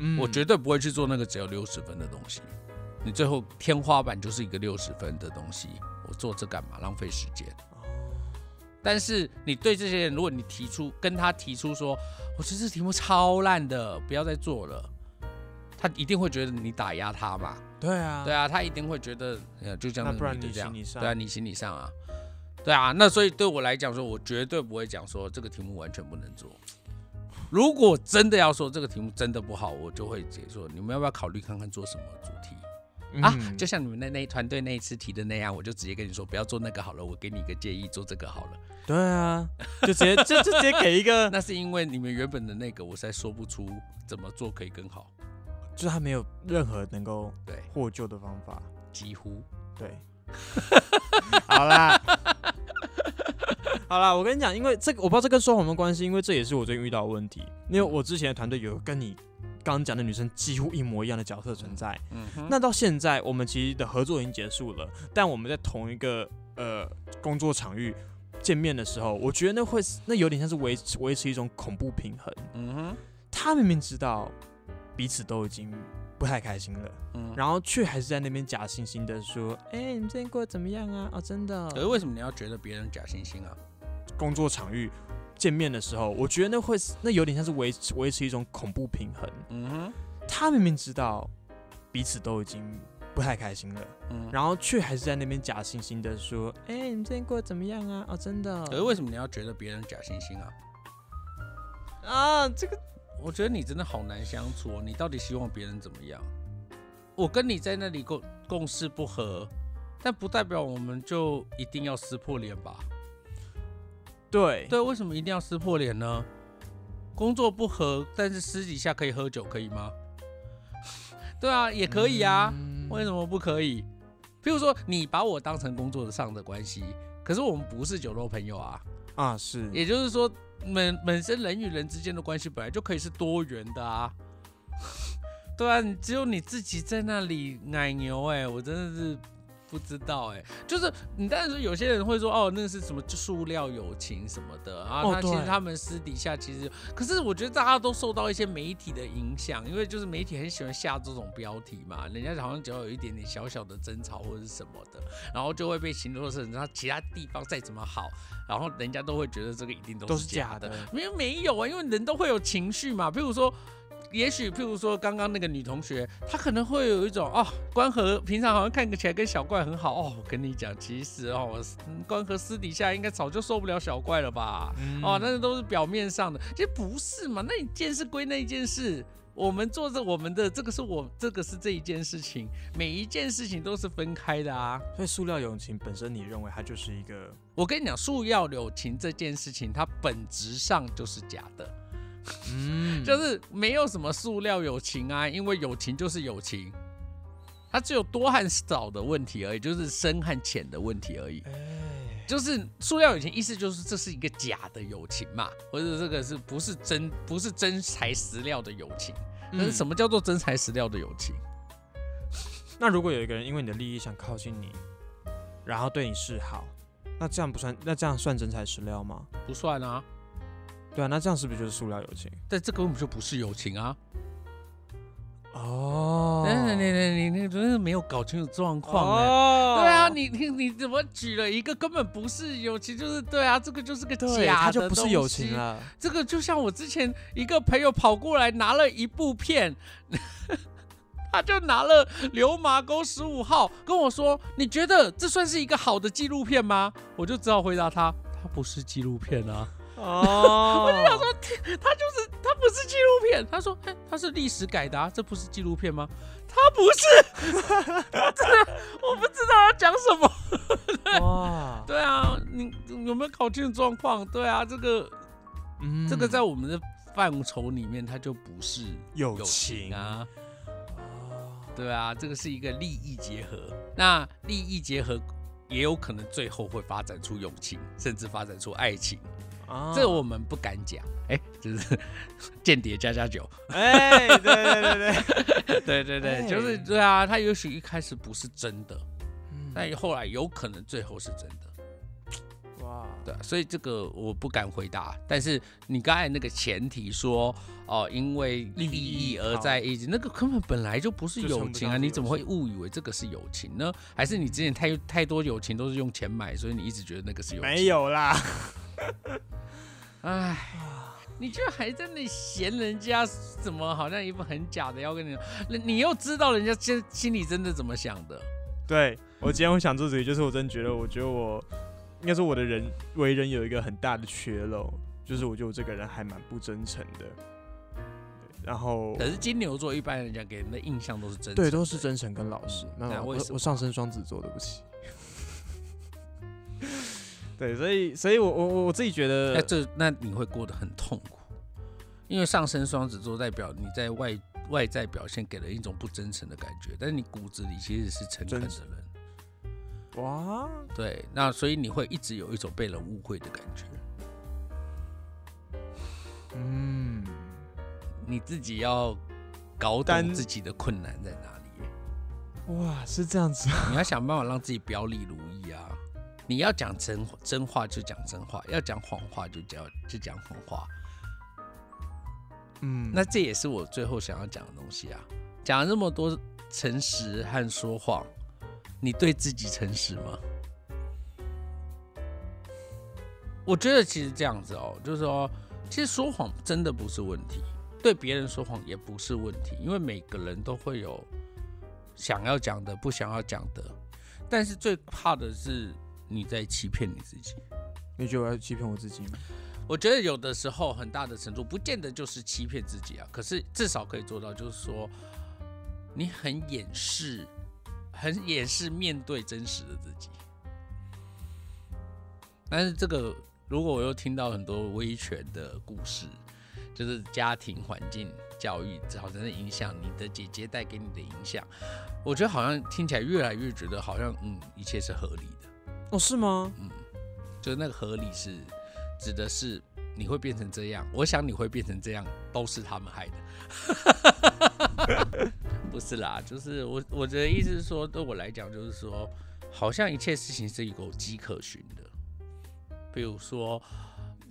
Speaker 1: 嗯
Speaker 2: 我绝对不会去做那个只有六十分的东西。你最后天花板就是一个六十分的东西，我做这干嘛？浪费时间。
Speaker 1: 哦
Speaker 2: 但是你对这些人，如果你提出跟他提出说，我觉得这题目超烂的，不要再做了，他一定会觉得你打压他嘛。
Speaker 1: 对啊，
Speaker 2: 对啊，他一定会觉得，呃，就这样，
Speaker 1: 那不然你
Speaker 2: 就这样
Speaker 1: 行你上
Speaker 2: 对啊，你行你上啊，对啊，那所以对我来讲说，我绝对不会讲说这个题目完全不能做。如果真的要说这个题目真的不好，我就会解说，你们要不要考虑看看做什么主题、啊？
Speaker 1: 嗯
Speaker 2: 就像你们那那一团队那一次提的那样，我就直接跟你说，不要做那个好了，我给你一个建议，做这个好了。
Speaker 1: 对啊，就直接就就直接给一个，
Speaker 2: 那是因为你们原本的那个，我实在说不出怎么做可以更好。
Speaker 1: 就是他没有任何能够
Speaker 2: 对，
Speaker 1: 获救的方法。
Speaker 2: 几乎
Speaker 1: 对，好啦，好啦，我跟你讲，因为这个我不知道这跟说谎有没有关系，因为这也是我最近遇到的问题。因为我之前的团队有跟你刚刚讲的女生几乎一模一样的角色存在，
Speaker 2: 嗯哼，
Speaker 1: 那到现在我们其实的合作已经结束了，但我们在同一个呃工作场域见面的时候，我觉得那会那有点像是维持维持一种恐怖平衡。
Speaker 2: 嗯哼，
Speaker 1: 他明明知道彼此都已经不太开心了。
Speaker 2: 嗯。
Speaker 1: 然后却还是在那边假惺惺的说：“哎、你们最近过得怎么样啊？哦，真的。
Speaker 2: 可是为什么你要觉得别人假惺惺啊？
Speaker 1: 工作场域见面的时候，我觉得那会那有点像是维持维持一种恐怖平衡。
Speaker 2: 嗯哼，
Speaker 1: 他明明知道彼此都已经不太开心了，
Speaker 2: 嗯。
Speaker 1: 然后却还是在那边假惺惺的说：哎、你们最近过得怎么样啊？哦，真的。
Speaker 2: 可是为什么你要觉得别人假惺惺啊？
Speaker 1: 啊，这个
Speaker 2: 我觉得你真的好难相处哦。你到底希望别人怎么样？我跟你在那里共共事不合，但不代表我们就一定要撕破脸吧？
Speaker 1: 对
Speaker 2: 对，为什么一定要撕破脸呢？工作不合，但是私底下可以喝酒，可以吗？对啊，也可以啊。
Speaker 1: 嗯
Speaker 2: 为什么不可以？譬如说，你把我当成工作上的关系，可是我们不是酒肉朋友啊。
Speaker 1: 啊是
Speaker 2: 也就是说，本本身人与人之间的关系本来就可以是多元的啊。对啊，你只有你自己在那里奶牛哎、我真的是不知道哎、就是你但是有些人会说哦，那是什么塑料友情什么的啊，
Speaker 1: 哦
Speaker 2: 他其实他们私底下其实，可是我觉得大家都受到一些媒体的影响，因为就是媒体很喜欢下这种标题嘛，人家好像只要有一点点小小的争吵或者是什么的，然后就会被形容成他其他地方再怎么好，然后人家都会觉得这个一定都
Speaker 1: 都
Speaker 2: 是假的
Speaker 1: 是假的。
Speaker 2: 没有没有啊，因为人都会有情绪嘛。比如说，也许譬如说刚刚那个女同学，她可能会有一种哦，关河平常好像看起来跟小怪很好哦。我跟你讲，其实哦，嗯关河私底下应该早就受不了小怪了吧？
Speaker 1: 嗯
Speaker 2: 哦，那都是表面上的，其实不是嘛。那一件事归那一件事。我们做着我们的，这个是我，这个是这一件事情，每一件事情都是分开的啊。
Speaker 1: 所以塑料友情本身，你认为它就是一个
Speaker 2: 我跟你讲，塑料友情这件事情，它本质上就是假的。
Speaker 1: 嗯
Speaker 2: 就是没有什么塑料友情啊，因为友情就是友情，它只有多和少的问题而已，就是深和浅的问题而已。
Speaker 1: 哎
Speaker 2: 就是塑料友情，意思就是这是一个假的友情嘛，或者这个是不是真不是真材实料的友情？那是什
Speaker 1: 么？
Speaker 2: 么叫做真材实料的友情？
Speaker 1: 那如果有一个人因为你的利益想靠近你，然后对你示好，那这样不算？那这样算真材实料吗？
Speaker 2: 不算啊，
Speaker 1: 对啊，那这样是不是就是塑料友情？
Speaker 2: 但这根本就不是友情啊！
Speaker 1: 哦
Speaker 2: 你你你你你真是没有搞清楚状况呢。
Speaker 1: 哦
Speaker 2: 对啊，你你你怎么举了一个根本不是友情，就是对啊，这个就是个
Speaker 1: 对，
Speaker 2: 假的
Speaker 1: 它就不是友
Speaker 2: 东西
Speaker 1: 情了。
Speaker 2: 这个就像我之前一个朋友跑过来拿了一部片，他就拿了《流麻沟十五号》跟我说：“你觉得这算是一个好的纪录片吗？”我就只好回答他：“它不是纪录片啊，
Speaker 1: 哦，我就想说，
Speaker 2: 他就是他不是纪录片。”他说：“哎，他是历史改的、啊，这不是纪录片吗？”他不是，真的我不知道要讲什么。
Speaker 1: 哇，
Speaker 2: 对啊，你你有没有搞清楚状况？对啊，这个
Speaker 1: 嗯
Speaker 2: 这个在我们的范畴里面，它就不是
Speaker 1: 友
Speaker 2: 友情
Speaker 1: 情
Speaker 2: 啊。
Speaker 1: 哦
Speaker 2: 对啊，这个是一个利益结合。那利益结合也有可能最后会发展出友情，甚至发展出爱情。
Speaker 1: 啊
Speaker 2: 这我们不敢讲。哎，就是 间谍加加酒。
Speaker 1: 哎，对对对对，
Speaker 2: 对对 对，
Speaker 1: 哎
Speaker 2: 就是对啊，他也许一开始不是真的，
Speaker 1: 嗯
Speaker 2: 但后来有可能最后是真的。
Speaker 1: 哇，
Speaker 2: 对啊，所以这个我不敢回答。但是你刚才那个前提说，哦，因为利益而在一起，那个根本本来就不是友情啊！你怎么会
Speaker 1: 友
Speaker 2: 误以为这个是友情呢？还是你之前太太多友情都是用钱买，所以你一直觉得那个是友情？
Speaker 1: 没，有啦，
Speaker 2: 唉。你居然还在那嫌人家怎么好像一副很假的要跟你，那你又知道人家心心里真的怎么想的？
Speaker 1: 对我今天会想做这个，就是我真的觉得，我觉得我应该说我的人为人有一个很大的缺漏，就是我觉得我这个人还蛮不真诚的。然后
Speaker 2: 可是金牛座一般人家给人的印象都是真诚，
Speaker 1: 对都是真诚跟老实
Speaker 2: 嗯。
Speaker 1: 那我我上升双子座，对不起。对，所以所以我我我我自己觉得
Speaker 2: 那
Speaker 1: 得，
Speaker 2: 这那你会过得很痛苦，因为上升双子座代表你在外外在表现给人一种不真诚的感觉，但是你骨子里其实是诚恳的人。
Speaker 1: 哇，
Speaker 2: 对，那所以你会一直有一种被人误会的感觉，
Speaker 1: 嗯，
Speaker 2: 你自己要搞懂自己的困难在哪里，
Speaker 1: 哇，是这样子啊，
Speaker 2: 你要想办法让自己表里如一啊。你要讲真真话就讲真话，要讲谎话就讲就讲谎话。
Speaker 1: 嗯，
Speaker 2: 那这也是我最后想要讲的东西啊。讲了这么多诚实和说谎，你对自己诚实吗？我觉得其实这样子哦，就是说，其实说谎真的不是问题，对别人说谎也不是问题，因为每个人都会有想要讲的、不想要讲的。但是最怕的是你在欺骗你自己。
Speaker 1: 你觉得我要欺骗我自己吗？
Speaker 2: 我觉得有的时候很大的程度不见得就是欺骗自己啊，可是至少可以做到，就是说你很掩饰，很掩饰面对真实的自己。但是这个，如果我又听到很多威权的故事，就是家庭环境、教育造成的影响，你的姐姐带给你的影响，我觉得好像听起来越来越觉得好像嗯，一切是合理的。
Speaker 1: 哦，是吗？
Speaker 2: 嗯就是那个合理是指的是你会变成这样，我想你会变成这样，都是他们害的，不是啦，就是我我的意思是说，对我来讲就是说，好像一切事情是有迹可循的，比如说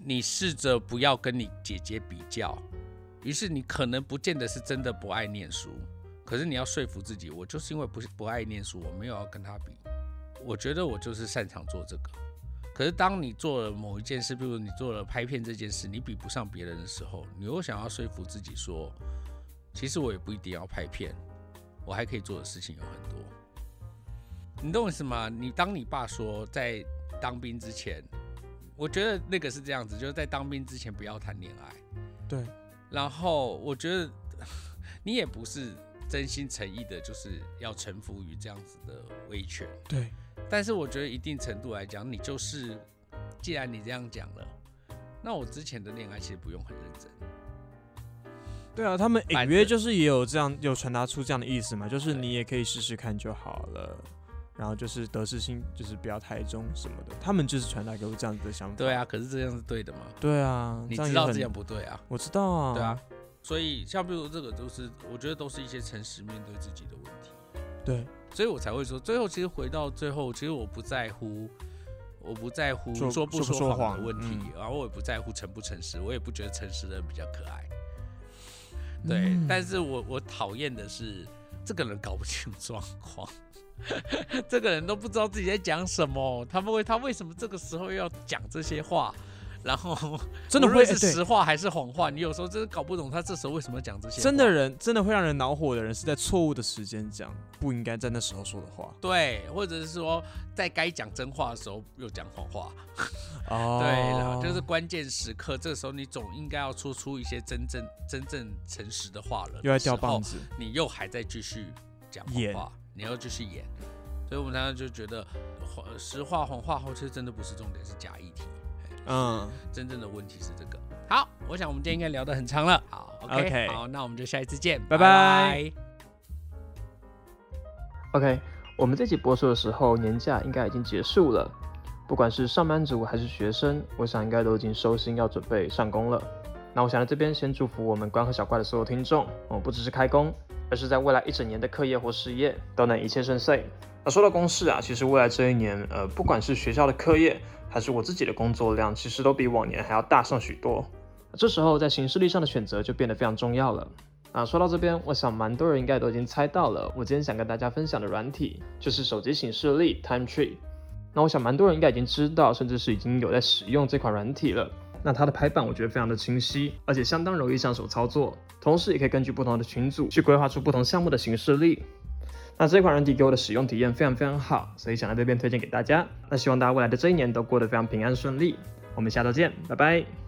Speaker 2: 你试着不要跟你姐姐比较，于是你可能不见得是真的不爱念书，可是你要说服自己，我就是因为不是不爱念书，我没有要跟她比，我觉得我就是擅长做这个。可是当你做了某一件事，比如你做了拍片这件事，你比不上别人的时候，你又想要说服自己说，其实我也不一定要拍片，我还可以做的事情有很多。你懂我意思吗？你当你爸说在当兵之前，我觉得那个是这样子，就是在当兵之前不要谈恋爱。
Speaker 1: 对，
Speaker 2: 然后我觉得 你也不是真心诚意的，就是要臣服于这样子的威权。
Speaker 1: 对，
Speaker 2: 但是我觉得一定程度来讲，你就是，既然你这样讲了，那我之前的恋爱其实不用很认真。
Speaker 1: 对啊，他们隐约就是也有这样有传达出这样的意思嘛，就是你也可以试试看就好了。然后就是得失心就是不要太重什么的，他们就是传达给我这样子的想法。
Speaker 2: 对啊，可是这样是对的吗？
Speaker 1: 对啊，
Speaker 2: 你知道这样不对啊？
Speaker 1: 我知道啊，
Speaker 2: 对啊，所以像比如这个都是，我觉得都是一些诚实面对自己的问题。
Speaker 1: 对，
Speaker 2: 所以我才会说，最后其实回到最后，其实我不在乎，我不在乎
Speaker 1: 说
Speaker 2: 说不
Speaker 1: 说
Speaker 2: 谎
Speaker 1: 谎
Speaker 2: 的问题，
Speaker 1: 嗯
Speaker 2: 然后我也不在乎诚不诚实，我也不觉得诚实的人比较可爱。对，
Speaker 1: 嗯
Speaker 2: 但是我我讨厌的是这个人搞不清状况，这个人都不知道自己在讲什么，他们问他为什么这个时候要讲这些话？然后
Speaker 1: 真的会哎对
Speaker 2: 实话还是谎话，你有时候真的搞不懂他这时候为什么讲这些。
Speaker 1: 真的人真的会让人恼火的人是在错误的时间讲不应该在那时候说的话。
Speaker 2: 对，或者是说在该讲真话的时候又讲谎话。
Speaker 1: 哦，
Speaker 2: 对了，就是关键时刻，这时候你总应该要说出一些真正真正诚实的话了。
Speaker 1: 又在掉棒
Speaker 2: 子，你又还在继续讲谎话，你要继续演。所以我们常常就觉得，谎实话谎话后，其实真的不是重点，是假议题。
Speaker 1: 嗯，
Speaker 2: 真正的问题是这个。好，我想我们今天应该聊得很长了。好 OK，OK，好，那我们就下一次见，
Speaker 1: 拜
Speaker 2: 拜
Speaker 1: 拜
Speaker 3: OK，我们这集播出的时候，年假应该已经结束了。不管是上班族还是学生，我想应该都已经收心，要准备上工了。那我想在这边先祝福我们关和小怪的所有听众，哦，不只是开工，
Speaker 1: 而是在未来一整年的课业或事业都能一切顺遂。那说到公事啊，其实未来这一年，呃，不管是学校的课业，还是我自己的工作量，其实都比往年还要大上许多。这时候在行事历上的选择就变得非常重要了。啊，说到这边，我想蛮多人应该都已经猜到了，我今天想跟大家分享的软体就是手机行事历 Time Tree。那我想蛮多人应该已经知道，甚至是已经有在使用这款软体了。那它的排版我觉得非常的清晰，而且相当容易上手操作，同时也可以根据不同的群组去规划出不同项目的行事历。那这款软体给我的使用体验非常非常好，所以想在这边推荐给大家。那希望大家未来的这一年都过得非常平安顺利。我们下周见，拜拜。